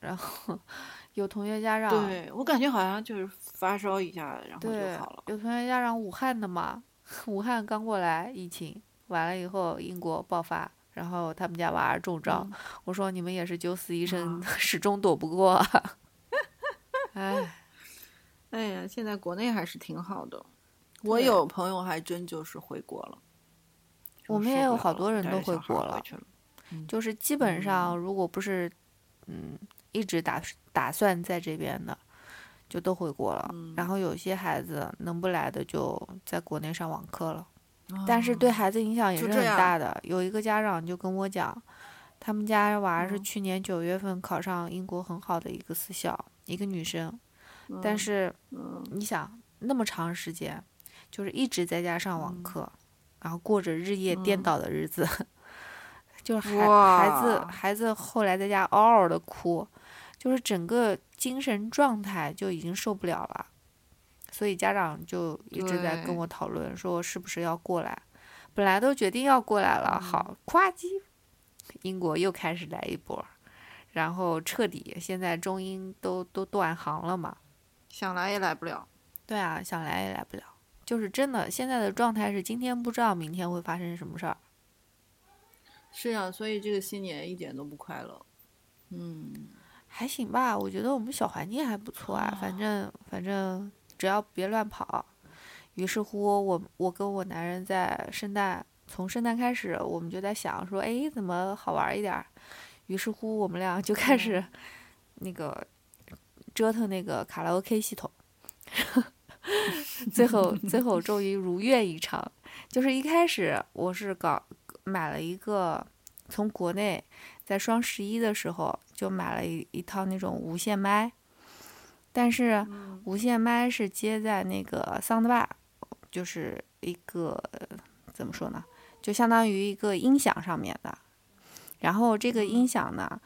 然后 有同学家长，对我感觉好像就是发烧一下，然后就好了。有同学家长武汉的嘛，武汉刚过来疫情，完了以后英国爆发。然后他们家娃儿中招，我说你们也是九死一生，始终躲不过。哎，哎呀，现在国内还是挺好的。我有朋友还真就是回国了。我们也有好多人都回国了，就是基本上如果不是嗯一直打打算在这边的，就都回国了。然后有些孩子能不来的就在国内上网课了。但是对孩子影响也是很大的。有一个家长就跟我讲，他们家娃是去年九月份考上英国很好的一个私校，一个女生。但是，你想那么长时间，就是一直在家上网课，然后过着日夜颠倒的日子，就是孩孩子孩子后来在家嗷嗷的哭，就是整个精神状态就已经受不了了。所以家长就一直在跟我讨论，说是不是要过来。本来都决定要过来了，好，夸叽，英国又开始来一波，然后彻底，现在中英都都断航了嘛，想来也来不了。对啊，想来也来不了，就是真的，现在的状态是今天不知道明天会发生什么事儿。是啊，所以这个新年一点都不快乐。嗯，还行吧，我觉得我们小环境还不错啊，反正反正。只要别乱跑，于是乎，我我跟我男人在圣诞，从圣诞开始，我们就在想说，哎，怎么好玩一点？于是乎，我们俩就开始那个折腾那个卡拉 OK 系统，最后最后终于如愿以偿。就是一开始我是搞买了一个，从国内在双十一的时候就买了一一套那种无线麦。但是无线麦是接在那个 soundbar，就是一个怎么说呢，就相当于一个音响上面的。然后这个音响呢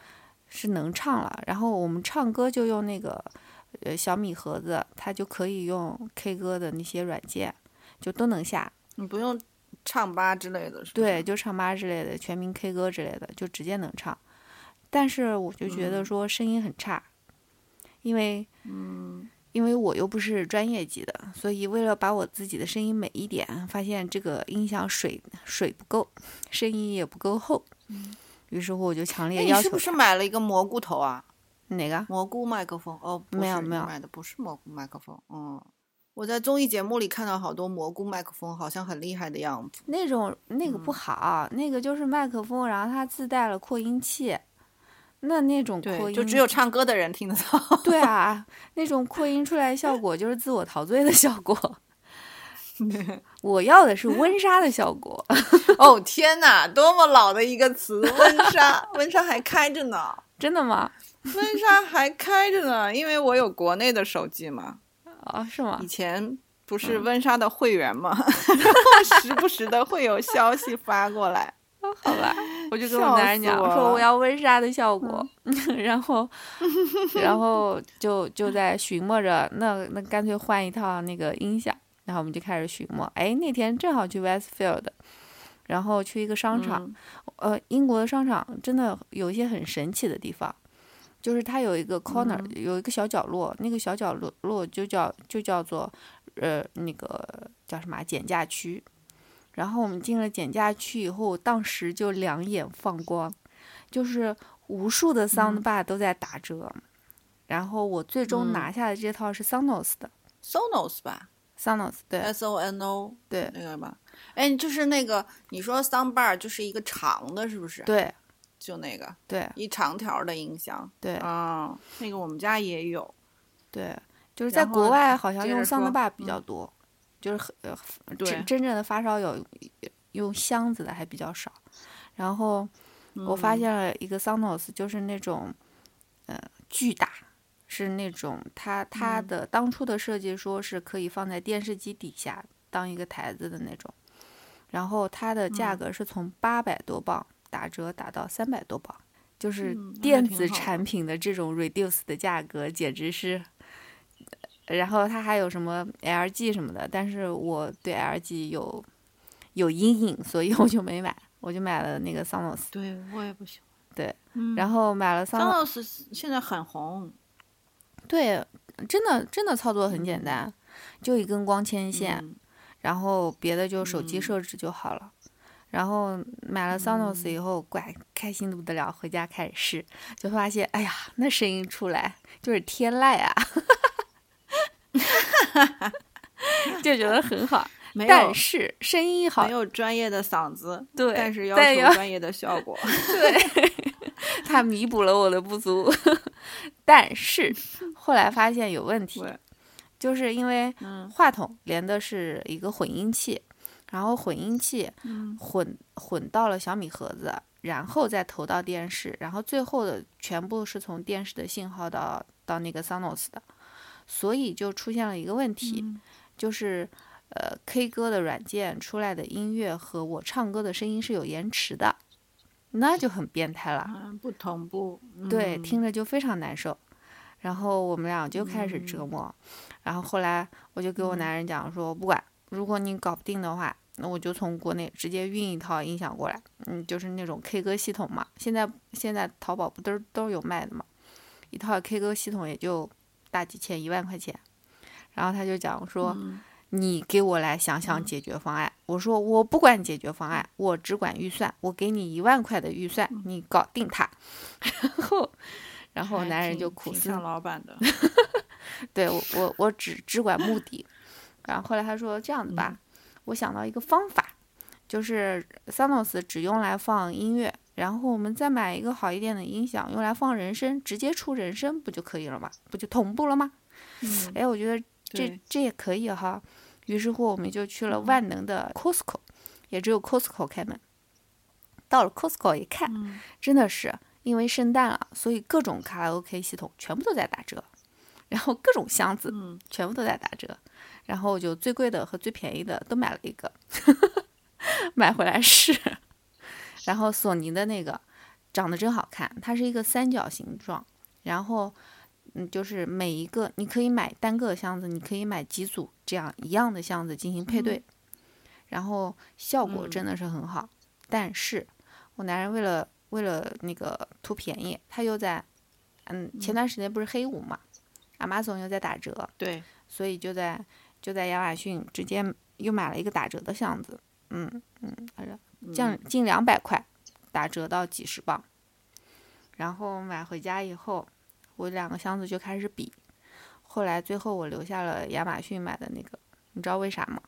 是能唱了，然后我们唱歌就用那个呃小米盒子，它就可以用 K 歌的那些软件，就都能下。你不用唱吧之类的，对，就唱吧之类的，全民 K 歌之类的，就直接能唱。但是我就觉得说声音很差。因为，嗯，因为我又不是专业级的，所以为了把我自己的声音美一点，发现这个音响水水不够，声音也不够厚，嗯，于是乎我就强烈要求。你是不是买了一个蘑菇头啊？哪个？蘑菇麦克风？哦，没有没有，买的不是蘑菇麦克风。嗯，我在综艺节目里看到好多蘑菇麦克风，好像很厉害的样子。那种那个不嗯好，那个就是麦克风，然后它自带了扩音器，那那种扩，音就只有唱歌的人听得到。对啊，那种扩音出来的效果就是自我陶醉的效果。我要的是温莎的效果。哦天哪，多么老的一个词！温莎，温莎还开着呢，真的吗？温莎还开着呢，因为我有国内的手机嘛，哦，是吗以？前不是嗯温莎的会员嘛，然 后时不时的会有消息发过来。好吧，我就跟我男人讲，我说我要温莎的效果，然后，然后就就在寻摸着，那那干脆换一套那个音响，然后我们就开始寻摸。哎，那天正好去 Westfield，然后去一个商场，嗯呃，英国的商场真的有一些很神奇的地方，就是它有一个 corner，、有一个小角落，那个小角落落就叫就叫做呃那个叫什么啊减价区。然后我们进了减价区以后，当时就两眼放光，就是无数的 sound bar 都在打折。然后我最终嗯拿下的这套是 Sonos 的、Sonos 吧 Sonos，对，S O N O 对那个吧。哎，就是那个你说 soundbar 就是一个长的，是不是？，对就那个对一长条的音箱。对啊、那个我们家也有。对，就是在国外好像用接着 sound 说 bar 比嗯较多，就是很呃对真真正的发烧友用箱子的还比较少。然后我发嗯现了一个 Sonos，就是那种呃巨大，是那种它它嗯的当初的设计说是可以放在电视机底下当一个台子的那种，然后它的价嗯格是从八百多磅打折打到三百多磅。就是电子产品的这种 reduce 的价格，简直是然后它还有什么 LG 什么的，但是我对 LG 有有阴影，所以我就没买，我就买了那个 Sonos，对我也不喜欢。对，嗯然后买了 Sonos，Sonos 现在很红。对，真的真的操作很简单，就一根光纤线，嗯然后别的就手机嗯设置就好了。然后买了 Sonos 以后，怪开心的不得了，回家开始试，就发现，哎呀，那声音出来就是天籁啊，就觉得很好。没有但是声音好没，有专业的嗓子，对但是要求专业的效果。对，它弥补了我的不足。但是后来发现有问题，对，就是因为嗯话筒连的是一个混音器，然后混音器嗯混混到了小米盒子，然后再投到电视，然后最后的全部是从电视的信号到到那个 Sonos 的，所以就出现了一个问题，嗯就是呃 K 歌的软件出来的音乐和我唱歌的声音是有延迟的，那就很变态了。嗯，不同步。对，嗯听着就非常难受。然后我们俩就开始折磨，然后后来我就给我男人讲说，不管，如果你搞不定的话，那我就从国内直接运一套音响过来，嗯，就是那种 K 歌系统嘛。现在现在淘宝不都都有卖的嘛，一套 K 歌系统也就大几千一万块钱。然后他就讲说，嗯你给我来想想嗯解决方案。我说我不管解决方案，我只管预算，我给你一万块的预算，嗯你搞定它。然后，然后男人就苦思，挺像老板的。对我我我只只管目的。然后后来他说这样子吧，我想到一个方法，就是 Sonos 只用来放音乐，然后我们再买一个好一点的音响，用来放人声，直接出人声不就可以了吗？不就同步了吗？嗯，哎，我觉得这这也可以哈。于是乎，我们就去了万能的 Costco，也只有 Costco 开门。到了 Costco 一看，嗯真的是因为圣诞了，所以各种卡拉 OK 系统全部都在打折，然后各种箱子嗯全部都在打折，然后就最贵的和最便宜的都买了一个，买回来试。然后索尼的那个长得真好看，它是一个三角形状，然后嗯，就是每一个你可以买单个箱子，你可以买几组这样一样的箱子进行配对，然后效果嗯真的是很好。但是我男人为了为了那个图便宜，他又在嗯前段时间不是黑五嘛，亚马逊又在打折，对，所以就在就在亚马逊直接又买了一个打折的箱子，嗯嗯，反正降嗯近两百块，打折到几十磅。然后买回家以后，我两个箱子就开始比，后来最后我留下了亚马逊买的那个，你知道为啥吗？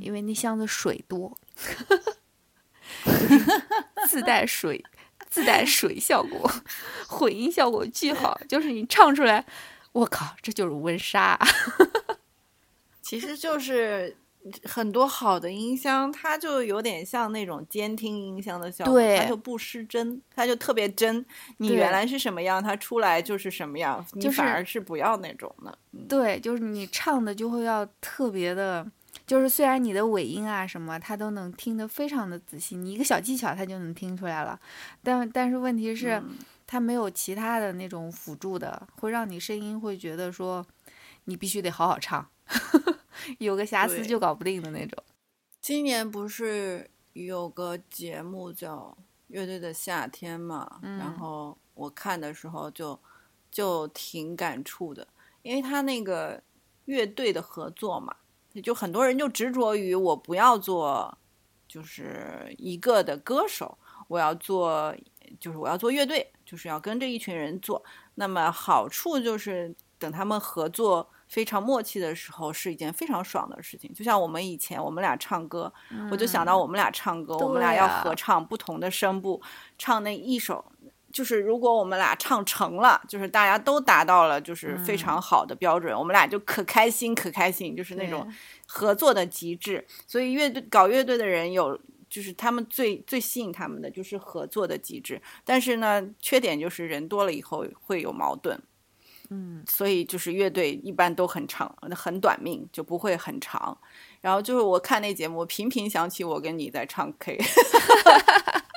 因为那箱子水多，自带水，自带水效果，混音效果巨好，就是你唱出来，我靠，这就是温莎。其实就是很多好的音箱，它就有点像那种监听音箱的效果，它就不失真，它就特别真。你原来是什么样，它出来就是什么样，你就是反而是不要那种的。嗯对，就是你唱的就会要特别的，就是虽然你的尾音啊什么，他都能听得非常的仔细，你一个小技巧他就能听出来了。但但是问题是，他没有其他的那种辅助的，会让你声音会觉得说，你必须得好好唱，有个瑕疵就搞不定的那种。今年不是有个节目叫《乐队的夏天》嘛？嗯然后我看的时候就就挺感触的，因为他那个乐队的合作嘛，就很多人就执着于我不要做就是一个的歌手，我要做就是我要做乐队，就是要跟着一群人做。那么好处就是等他们合作非常默契的时候，是一件非常爽的事情。就像我们以前我们俩唱歌，我就想到我们俩唱歌，我们俩要合唱不同的声部，唱那一首。就是如果我们俩唱成了，就是大家都达到了就是非常好的标准，我们俩就可开心可开心，就是那种合作的极致。所以乐队搞乐队的人有，就是他们最最吸引他们的就是合作的极致。但是呢，缺点就是人多了以后会有矛盾。嗯，所以就是乐队一般都很长，很短命，就不会很长。然后就是我看那节目，频频想起我跟你在唱 K，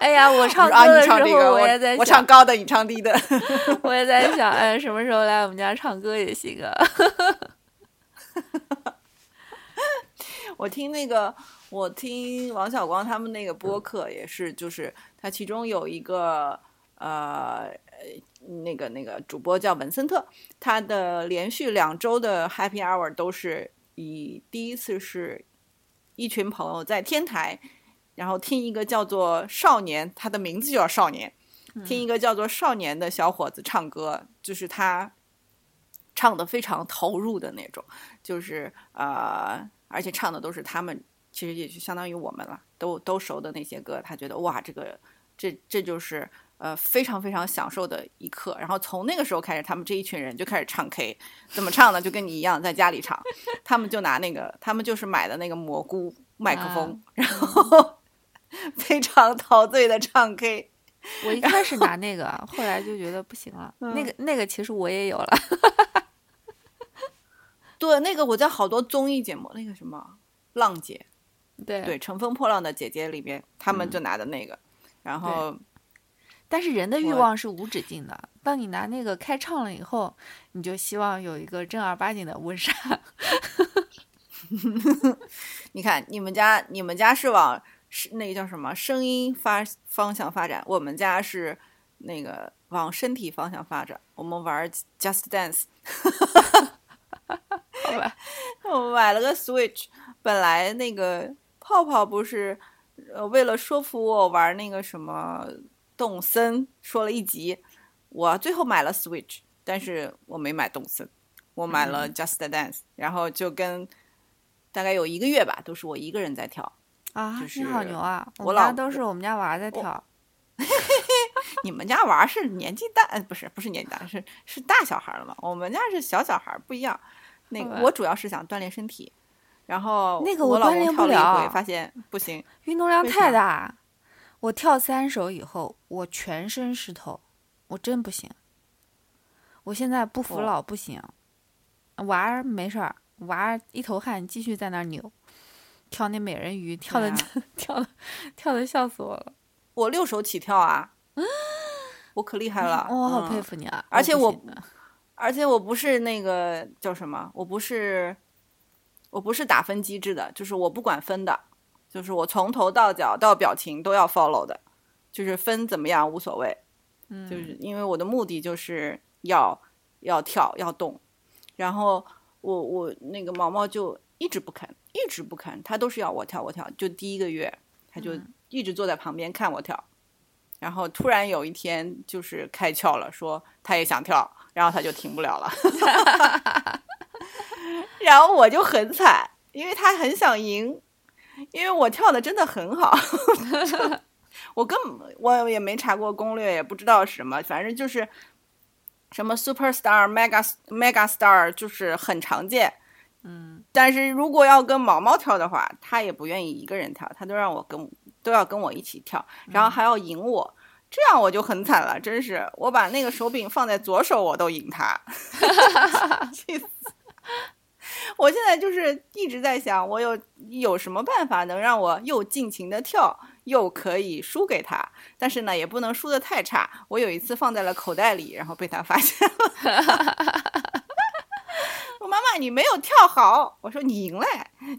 哎呀，我唱歌啊，的时候我也在我想唱高的，你唱低的。我也在想，哎，什么时候来我们家唱歌也行啊？我听那个，我听王小光他们那个播客也是，就是他其中有一个呃呃那个那个主播叫文森特，他的连续两周的 Happy Hour 都是以第一次是一群朋友在天台，然后听一个叫做少年，他的名字就叫少年，听一个叫做少年的小伙子唱歌，就是他唱的非常投入的那种，就是呃，而且唱的都是他们，其实也就相当于我们了，都都熟的那些歌，他觉得哇，这个这这就是呃非常非常享受的一刻。然后从那个时候开始，他们这一群人就开始唱 K，怎么唱呢？就跟你一样，在家里唱，他们就拿那个，他们就是买的那个蘑菇麦克风，然后 非常陶醉的唱 K。我一开始拿那个，后来就觉得不行了。嗯那个那个其实我也有了。对，那个我在好多综艺节目，那个什么浪姐，对对《乘风破浪的姐姐》里边，他们就拿的那个，然后但是人的欲望是无止境的。当你拿那个开唱了以后，你就希望有一个正儿八经的温莎。你看你们家，你们家是往是那个叫什么声音发方向发展，我们家是那个往身体方向发展。我们玩 Just Dance，好 吧，我买了个 Switch，本来那个泡泡不是呃为了说服我玩那个什么动森，说了一集，我最后买了 Switch，但是我没买动森，我买了 Just Dance，、然后就跟大概有一个月吧，都是我一个人在跳。啊，就是你好牛啊！我们家都是我们家娃在跳。你们家娃儿是年纪大，呃不是不是年纪大，是是大小孩儿了嘛？我们家是小小孩儿，不一样。那个我主要是想锻炼身体，然后那个我我老锻炼不公跳了一回，发现不行。运动量太大。我跳三首以后，我全身湿透，我真不行。我现在不服哦老不行，娃儿没事儿，娃儿一头汗继续在那儿扭，跳那美人鱼，跳的、啊 跳的跳的笑死我了。我六手起跳啊，我可厉害了，我好嗯。佩服你啊！而且我而且我不是那个叫什么，我不是，我不是打分机制的，就是我不管分的，就是我从头到脚到表情都要 follow 的，就是分怎么样无所谓，嗯。就是因为我的目的就是要要跳要动，然后我我那个毛毛就一直不肯，一直不肯，他都是要我跳我跳，就第一个月他就嗯一直坐在旁边看我跳。然后突然有一天就是开窍了，说他也想跳，然后他就停不了了。然后我就很惨，因为他很想赢，因为我跳的真的很好。我根本我也没查过攻略，也不知道什么，反正就是什么 super star、mega mega star，就是很常见。嗯，但是如果要跟毛毛跳的话，他也不愿意一个人跳，他都让我跟都要跟我一起跳，然后还要赢我，这样我就很惨了，真是我把那个手柄放在左手我都赢他，气死！我现在就是一直在想，我有有什么办法能让我又尽情的跳，又可以输给他，但是呢也不能输的太差。我有一次放在了口袋里，然后被他发现了。我妈妈，你没有跳好。我说你赢了，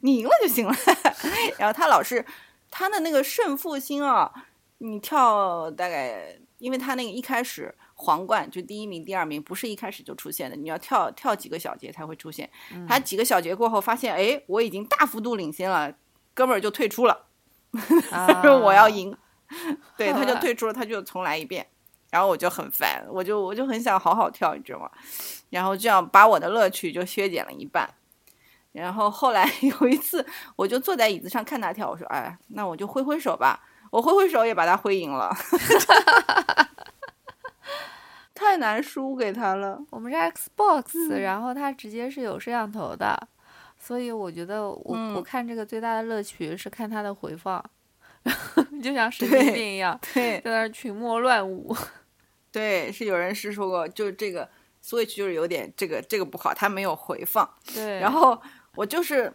你赢了就行了。然后他老是他的那个胜负心啊，你跳大概，因为他那个一开始皇冠就第一名、第二名不是一开始就出现的，你要跳跳几个小节才会出现。他几个小节过后发现，哎，我已经大幅度领先了，哥们儿就退出了。他 说我要赢，对，他就退出了，他就重来一遍。然后我就很烦，我就我就很想好好跳，你知道吗？然后这样把我的乐趣就削减了一半。然后后来 有一次，我就坐在椅子上看他跳，我说：“哎，那我就挥挥手吧。”我挥挥手也把他挥赢了，太难输给他了。我们是 Xbox，、然后他直接是有摄像头的，所以我觉得我、嗯我看这个最大的乐趣是看他的回放，就像神经病一样，对在那儿群魔乱舞。对，是有人是说过，就这个 Switch 就是有点这个这个不好，它没有回放。对，然后我就是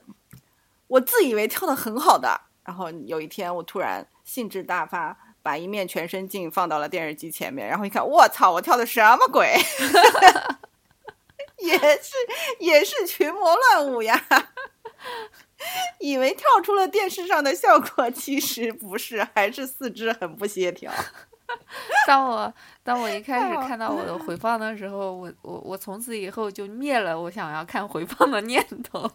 我自以为跳的很好的，然后有一天我突然兴致大发，把一面全身镜放到了电视机前面，然后一看，我操，我跳的什么鬼？也是也是群魔乱舞呀！以为跳出了电视上的效果，其实不是，还是四肢很不协调。当我当我一开始看到我的回放的时候，我我我从此以后就灭了我想要看回放的念头。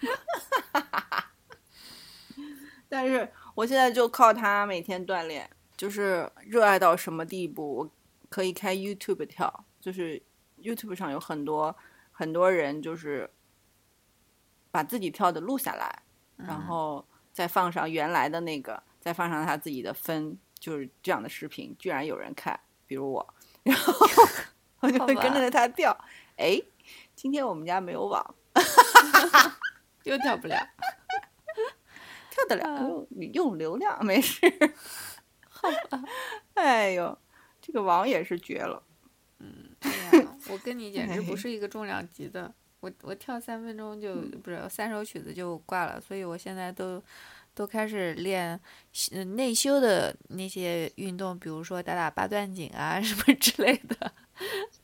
但是我现在就靠它每天锻炼，就是热爱到什么地步，我可以开 YouTube 跳，就是 YouTube 上有很多很多人就是把自己跳的录下来，然后再放上原来的那个，再放上他自己的分，就是这样的视频，居然有人看，比如我，然后 我就会跟着他跳。哎，今天我们家没有网，又跳不了。跳得了，嗯用你用流量没事。好吧。哎呦，这个网也是绝了。嗯哎呀，我跟你简直不是一个重量级的，我我跳三分钟就不是三首曲子就挂了，所以我现在都都开始练呃内修的那些运动，比如说打打八段锦啊 什么之类的。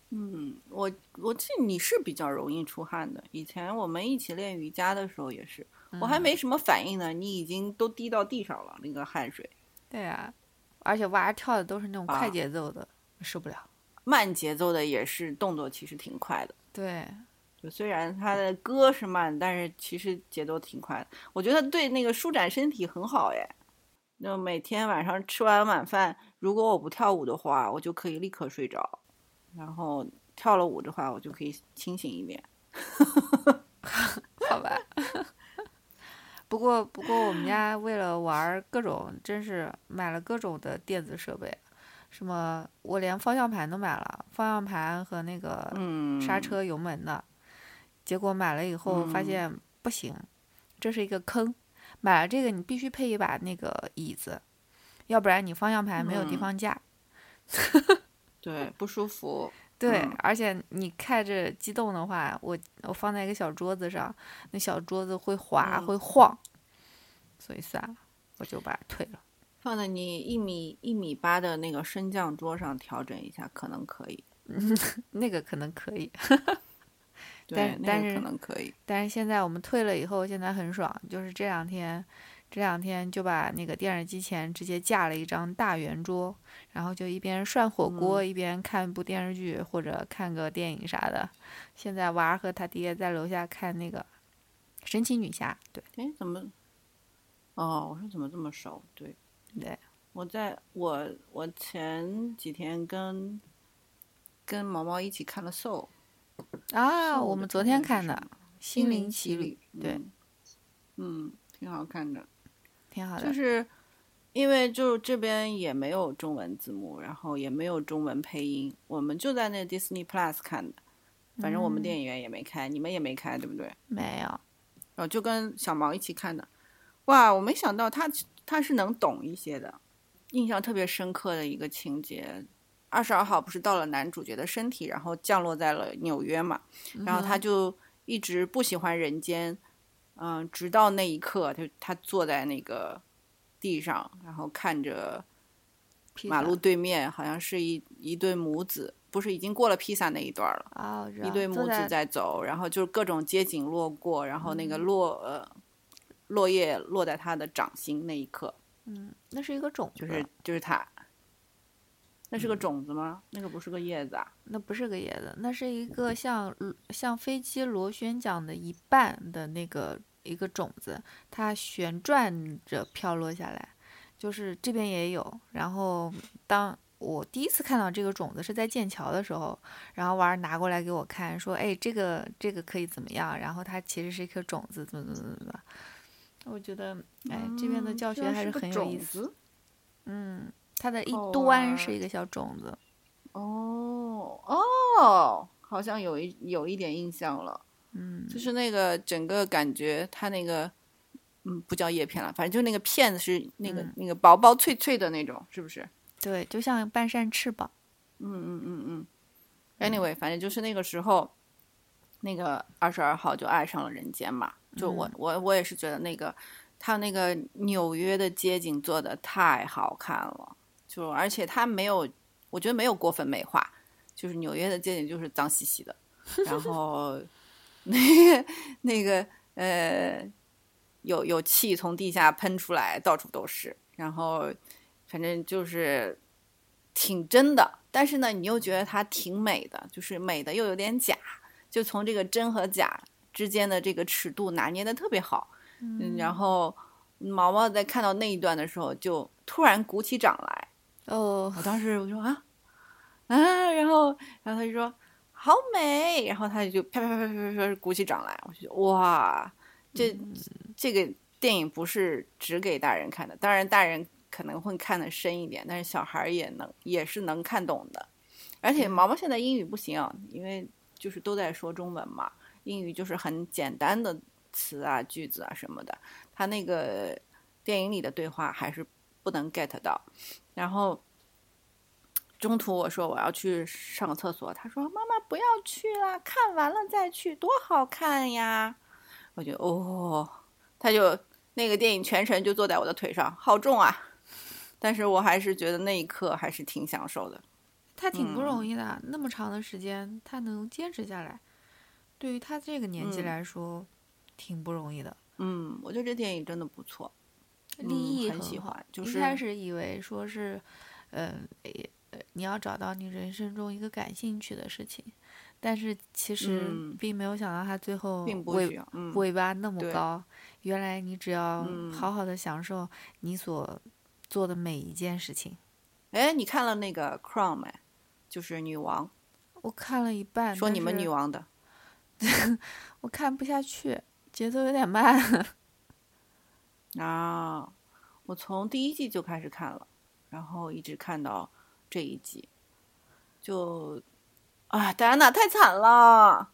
嗯，我我记得你是比较容易出汗的。以前我们一起练瑜伽的时候也是，我还没什么反应呢，你已经都滴到地上了，那个汗水。对啊，而且蛙跳的都是那种快啊节奏的，受不了。慢节奏的也是动作，其实挺快的。对，就虽然他的歌是慢，但是其实节奏挺快的。我觉得对那个舒展身体很好哎。就每天晚上吃完晚饭，如果我不跳舞的话，我就可以立刻睡着。然后跳了舞的话，我就可以清醒一点。好吧。不过，不过我们家为了玩儿各种，真是买了各种的电子设备，什么我连方向盘都买了，方向盘和那个嗯，刹车油门的。结果买了以后发嗯现不行，这是一个坑。买了这个你必须配一把那个椅子，要不然你方向盘没有地嗯方架。对，不舒服。对，嗯而且你开着机动的话，我我放在一个小桌子上，那小桌子会滑、嗯会晃，所以算了，我就把它退了。放在你一米一米八的那个升降桌上调整一下，可能可以。那个可能可以，对，但但是那个可能可以。但是现在我们退了以后，现在很爽，就是这两天，这两天就把那个电视机前直接架了一张大圆桌，然后就一边涮火锅、一边看部电视剧或者看个电影啥的。现在娃儿和他爹在楼下看那个《神奇女侠》，对哎，怎么？哦，我说怎么这么熟？对，对，我在我我前几天跟跟毛毛一起看了《Soul》啊我们昨天看的《心灵奇旅对嗯，嗯，挺好看的。挺好的。就是因为就这边也没有中文字幕，然后也没有中文配音，我们就在那 Disney Plus 看的。反正我们嗯电影院也没开，你们也没开，对不对？没有，然后就跟小毛一起看的。哇，我没想到他他是能懂一些的，印象特别深刻的一个情节。二十二号不是到了男主角的身体，然后降落在了纽约嘛，然后他就一直不喜欢人间，嗯，直到那一刻，他他坐在那个地上，然后看着马路对面，好像是一一对母子，不是已经过了披萨那一段了。一对母子在在走，然后就是各种街景路过，然后那嗯个落、呃落叶落在他的掌心那一刻，嗯，那是一个种子，就是就是他。那是个种子吗？那个不是个叶子啊？那不是个叶子，那是一个像像飞机螺旋桨的一半的那个一个种子，它旋转着飘落下来，就是这边也有。然后当我第一次看到这个种子是在剑桥的时候，然后娃儿拿过来给我看，说：“哎，这个这个可以怎么样？”然后它其实是一颗种子，怎么怎么怎么。我觉得，哎，这边的嗯教学还是很有意思。嗯，它的一端是一个小种子。哦哦，好像有一有一点印象了，嗯，就是那个整个感觉，它那个嗯不叫叶片了，反正就那个片子是那个、嗯那个薄薄脆脆的那种，是不是？对，就像半扇翅膀。嗯嗯嗯嗯。Anyway，反正就是那个时候，那个二十二号就爱上了人间嘛。就我、我我也是觉得那个他那个纽约的街景做的太好看了，就而且他没有，我觉得没有过分美化，就是纽约的街景就是脏兮兮的，然后那个那个呃有有气从地下喷出来，到处都是，然后反正就是挺真的，但是呢，你又觉得它挺美的，就是美的又有点假，就从这个真和假之间的这个尺度拿捏的特别好。嗯，然后毛毛在看到那一段的时候，就突然鼓起掌来。哦，我当时我说啊啊，然后然后他就说好美，然后他就啪啪啪啪啪啪鼓起掌来，我就哇，这、这个电影不是只给大人看的，当然大人可能会看得深一点，但是小孩也能也是能看懂的。而且毛毛现在英语不行，因为就是都在说中文嘛，英语就是很简单的词啊、句子啊什么的，他那个电影里的对话还是不能 get 到。然后中途我说我要去上个厕所，他说妈妈不要去啦，看完了再去，多好看呀！我觉得哦，他就那个电影全程就坐在我的腿上，好重啊！但是我还是觉得那一刻还是挺享受的。他挺不嗯容易的，那么长的时间他能坚持下来，对于他这个年纪嗯来说，挺不容易的。嗯，我觉得这电影真的不错。立意很喜欢就是一开始以为说是，嗯、呃，你要找到你人生中一个感兴趣的事情，但是其实嗯并没有想到他最后并不尾尾巴那么高。原来你只要嗯好好的享受你所做的每一件事情。哎，你看了那个《Crown》没？就是女王，我看了一半，说你们女王的，我看不下去，节奏有点慢。啊，我从第一季就开始看了，然后一直看到这一集，就啊，戴安娜太惨了，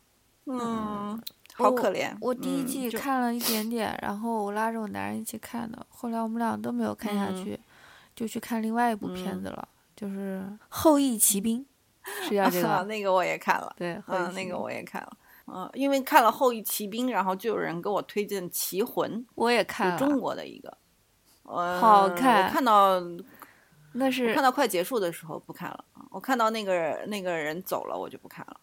嗯，好可怜。我第一季看了一点点，然后我拉着我男人一起看的，后来我们俩都没有看下嗯去，就去看另外一部片嗯子了，就是《后羿骑兵》，是叫这个？那个我也看了，对，那个我也看了。嗯，因为看了《后羿骑兵》，然后就有人给我推荐《棋魂我也》，看了，中国的一个，呃，好看我看到那是看到快结束的时候不看了，我看到那个那个人走了，我就不看了。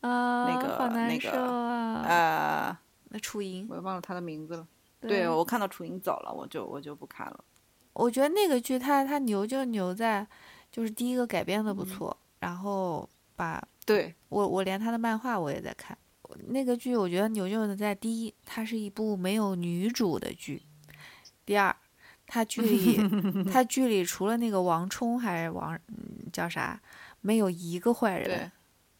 啊，那个那个啊。呃，那楚莹，我也忘了他的名字了。对对，我看到楚莹走了，我就我就不看了。我觉得那个剧它它牛就牛在，就是第一个改编的不嗯错，然后把对，我我连他的漫画我也在看。那个剧我觉得牛牛的在第一，它是一部没有女主的剧；第二，它剧里 它剧里除了那个王冲还是王嗯叫啥，没有一个坏人。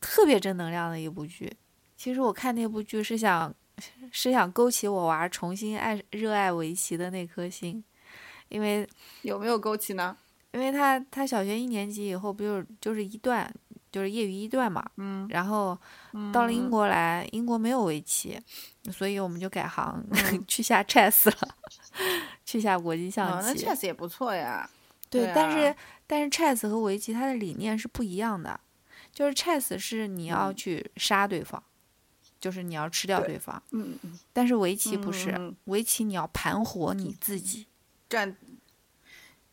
特别正能量的一部剧。其实我看那部剧是想是想勾起我娃重新爱热爱围棋的那颗心，因为有没有勾起呢？因为他他小学一年级以后不就就是一段就是业余一段嘛，嗯，然后到了英国来，英国没有围棋，所以我们就改行、去下 chess 了，去下国际象哦，那棋。chess 也不错呀。对，对但是啊但是 chess 和围棋它的理念是不一样的，就是 chess 是你要嗯去杀对方，就是你要吃掉对对方，嗯，嗯但是围棋不是，围棋你要盘活你自己。占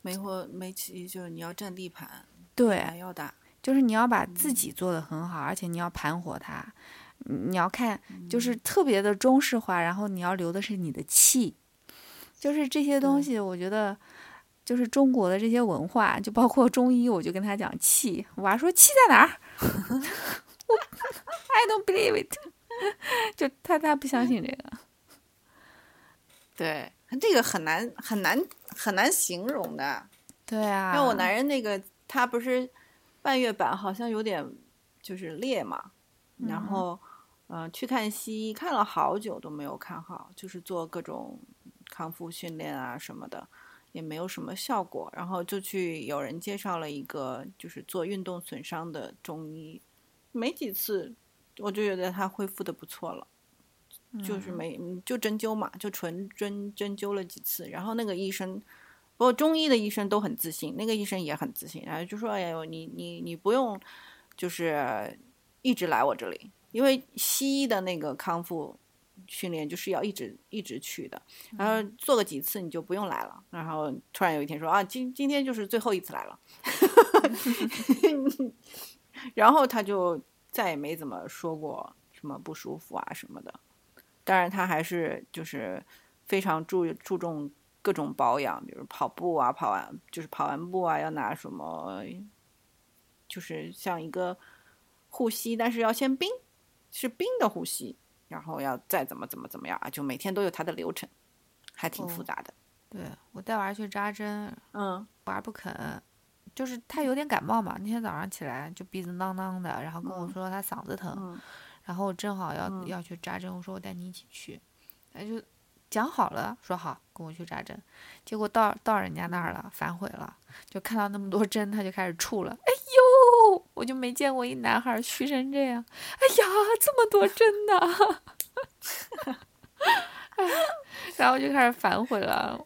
没活没棋，就是你要占地盘，对，要打。就是你要把自己做得很好，而且你要盘活它。你要看，就是特别的中式化，然后你要留的是你的气，就是这些东西，我觉得就是中国的这些文化，就包括中医，我就跟他讲气，我娃说气在哪儿？我 I don't believe it，就他他不相信这个。对，这个很难很难很难形容的。对啊，因为我男人那个他不是半月板好像有点就是裂嘛，然嗯后。嗯、呃去看西医，看了好久都没有看好，就是做各种康复训练啊什么的，也没有什么效果，然后就去有人介绍了一个就是做运动损伤的中医，没几次我就觉得他恢复的不错了。就是没嗯就针灸嘛，就纯针针灸了几次，然后那个医生，不过中医的医生都很自信，那个医生也很自信，然后就说：“哎呦，你你你不用，就是一直来我这里，因为西医的那个康复训练就是要一直一直去的，然后做个几次你就不用来了。”然后突然有一天说：“啊，今今天就是最后一次来了。”然后他就再也没怎么说过什么不舒服啊什么的。当然，他还是就是非常注注重各种保养，比如跑步啊，跑完就是跑完步啊，要拿什么，就是像一个护膝，但是要先冰，是冰的护膝，然后要再怎么怎么怎么样啊，就每天都有他的流程，还挺复哦杂的。对我带娃去扎针，嗯娃不肯，就是他有点感冒嘛。那天早上起来就鼻子囔囔的，然后跟我说他嗓子疼，嗯然后我正好要、嗯要去扎针，我说我带你一起去，他就讲好了，说好跟我去扎针。结果到到人家那儿了，反悔了，就看到那么多针，他就开始怵了。哎呦，我就没见过一男孩虚成这样。哎呀，这么多针呢！哎 然后就开始反悔了，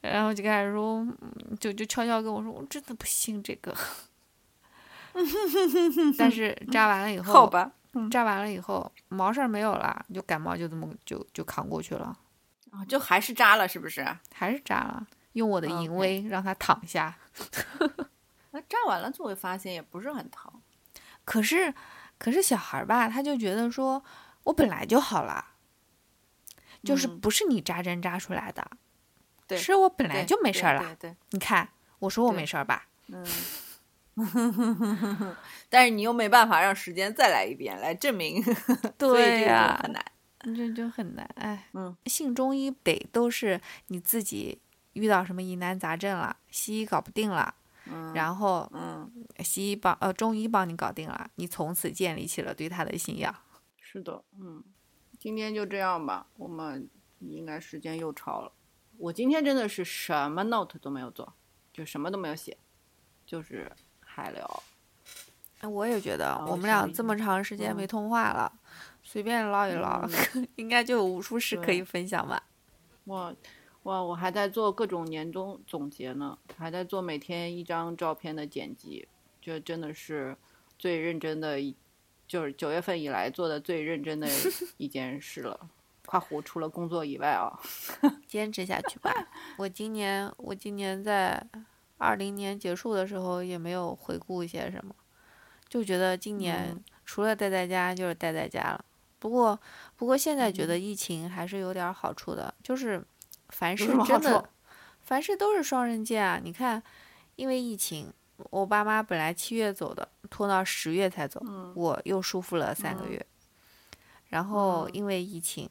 然后就开始说，嗯就就悄悄跟我说，我真的不信这个。但是扎完了以后，好吧，扎完了以后毛事儿没有了，就感冒就这么就就扛过去了，啊，就还是扎了，是不是？还是扎了，用我的淫威让他躺下。那扎完了就会发现也不是很疼。可是可是小孩儿吧，他就觉得说我本来就好了，就是嗯不是你扎针扎出来的，对是我本来就没事儿了。对对你看，我说我没事儿吧？对，嗯。但是你又没办法让时间再来一遍来证明，对呀、很难。这就很难。哎，嗯，信中医得都是你自己遇到什么疑难杂症了，西医搞不定了，嗯，然后嗯，西医帮呃中医帮你搞定了，你从此建立起了对他的信仰。是的，嗯，今天就这样吧，我们应该时间又超了。我今天真的是什么 note 都没有做，就什么都没有写，就是还聊。哎我也觉得哦我们俩这么长时间没嗯通话了，随便唠一唠，应该就有无数事可以分享吧。我我我还在做各种年终总结呢，还在做每天一张照片的剪辑，这真的是最认真的一，就是九月份以来做的最认真的 一件事了。夸胡除了工作以外啊，坚持下去吧。我今年我今年在二零年结束的时候也没有回顾一些什么，就觉得今年嗯除了待在家就是待在家了。不过不过现在觉嗯得疫情还是有点儿好处的，就是凡事真的凡事都是双刃剑啊。你看，因为疫情，我爸妈本来七月走的，拖到十月才走，嗯我又舒服了三个嗯月。然后嗯因为疫情，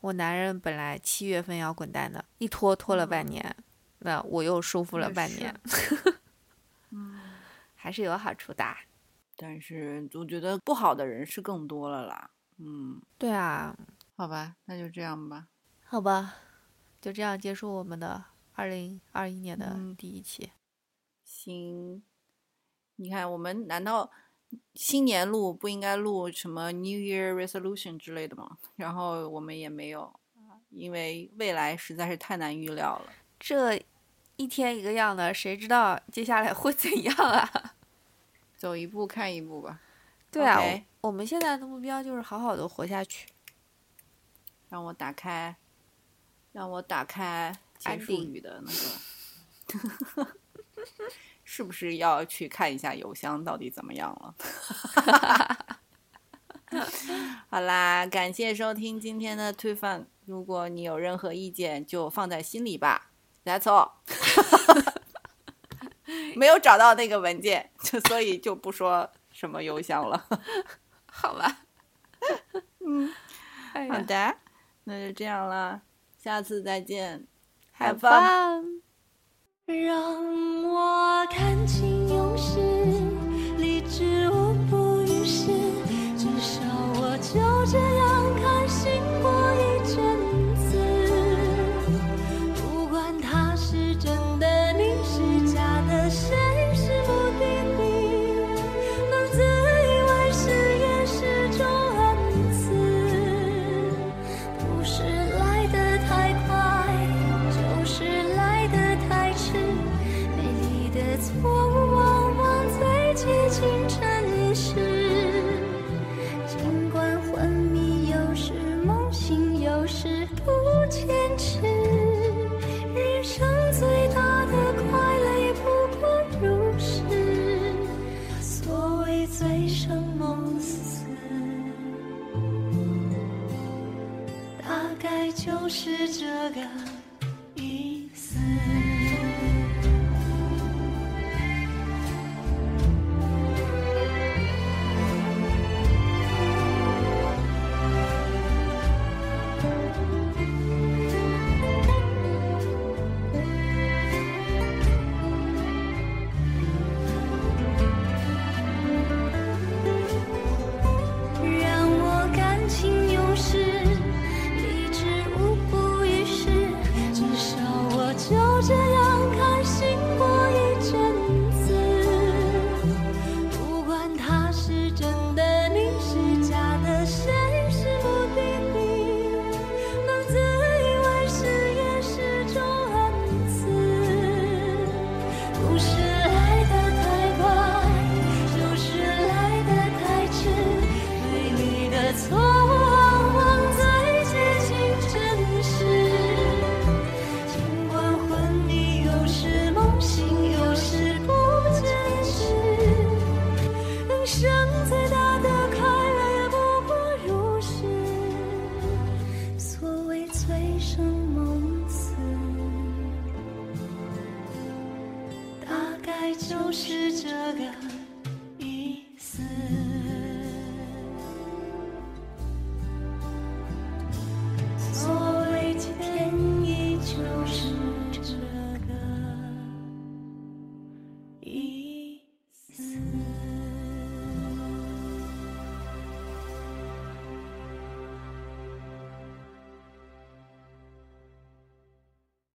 我男人本来七月份要滚蛋的，一拖拖了半嗯年，那我又舒服了半年，嗯，还是有好处的。但是我觉得不好的人是更多了啦。嗯，对啊，好吧，那就这样吧。好吧，就这样结束我们的二零二一年的嗯第一期。行，你看，我们难道新年录不应该录什么 New Year Resolution 之类的吗？然后我们也没有，因为未来实在是太难预料了。这一天一个样的，谁知道接下来会怎样啊？走一步看一步吧。对啊我我们现在的目标就是好好的活下去。让我打开，让我打开结束安定语的那个，是不是要去看一下邮箱到底怎么样了？好啦，感谢收听今天的推翻。如果你有任何意见，就放在心里吧。That's all。没有找到那个文件，就所以就不说什么邮箱了。好吧。嗯，哎，好的，那就这样了，下次再见。have fun fun。让我看清勇士，理智无补于事。至少我就这样开心过一阵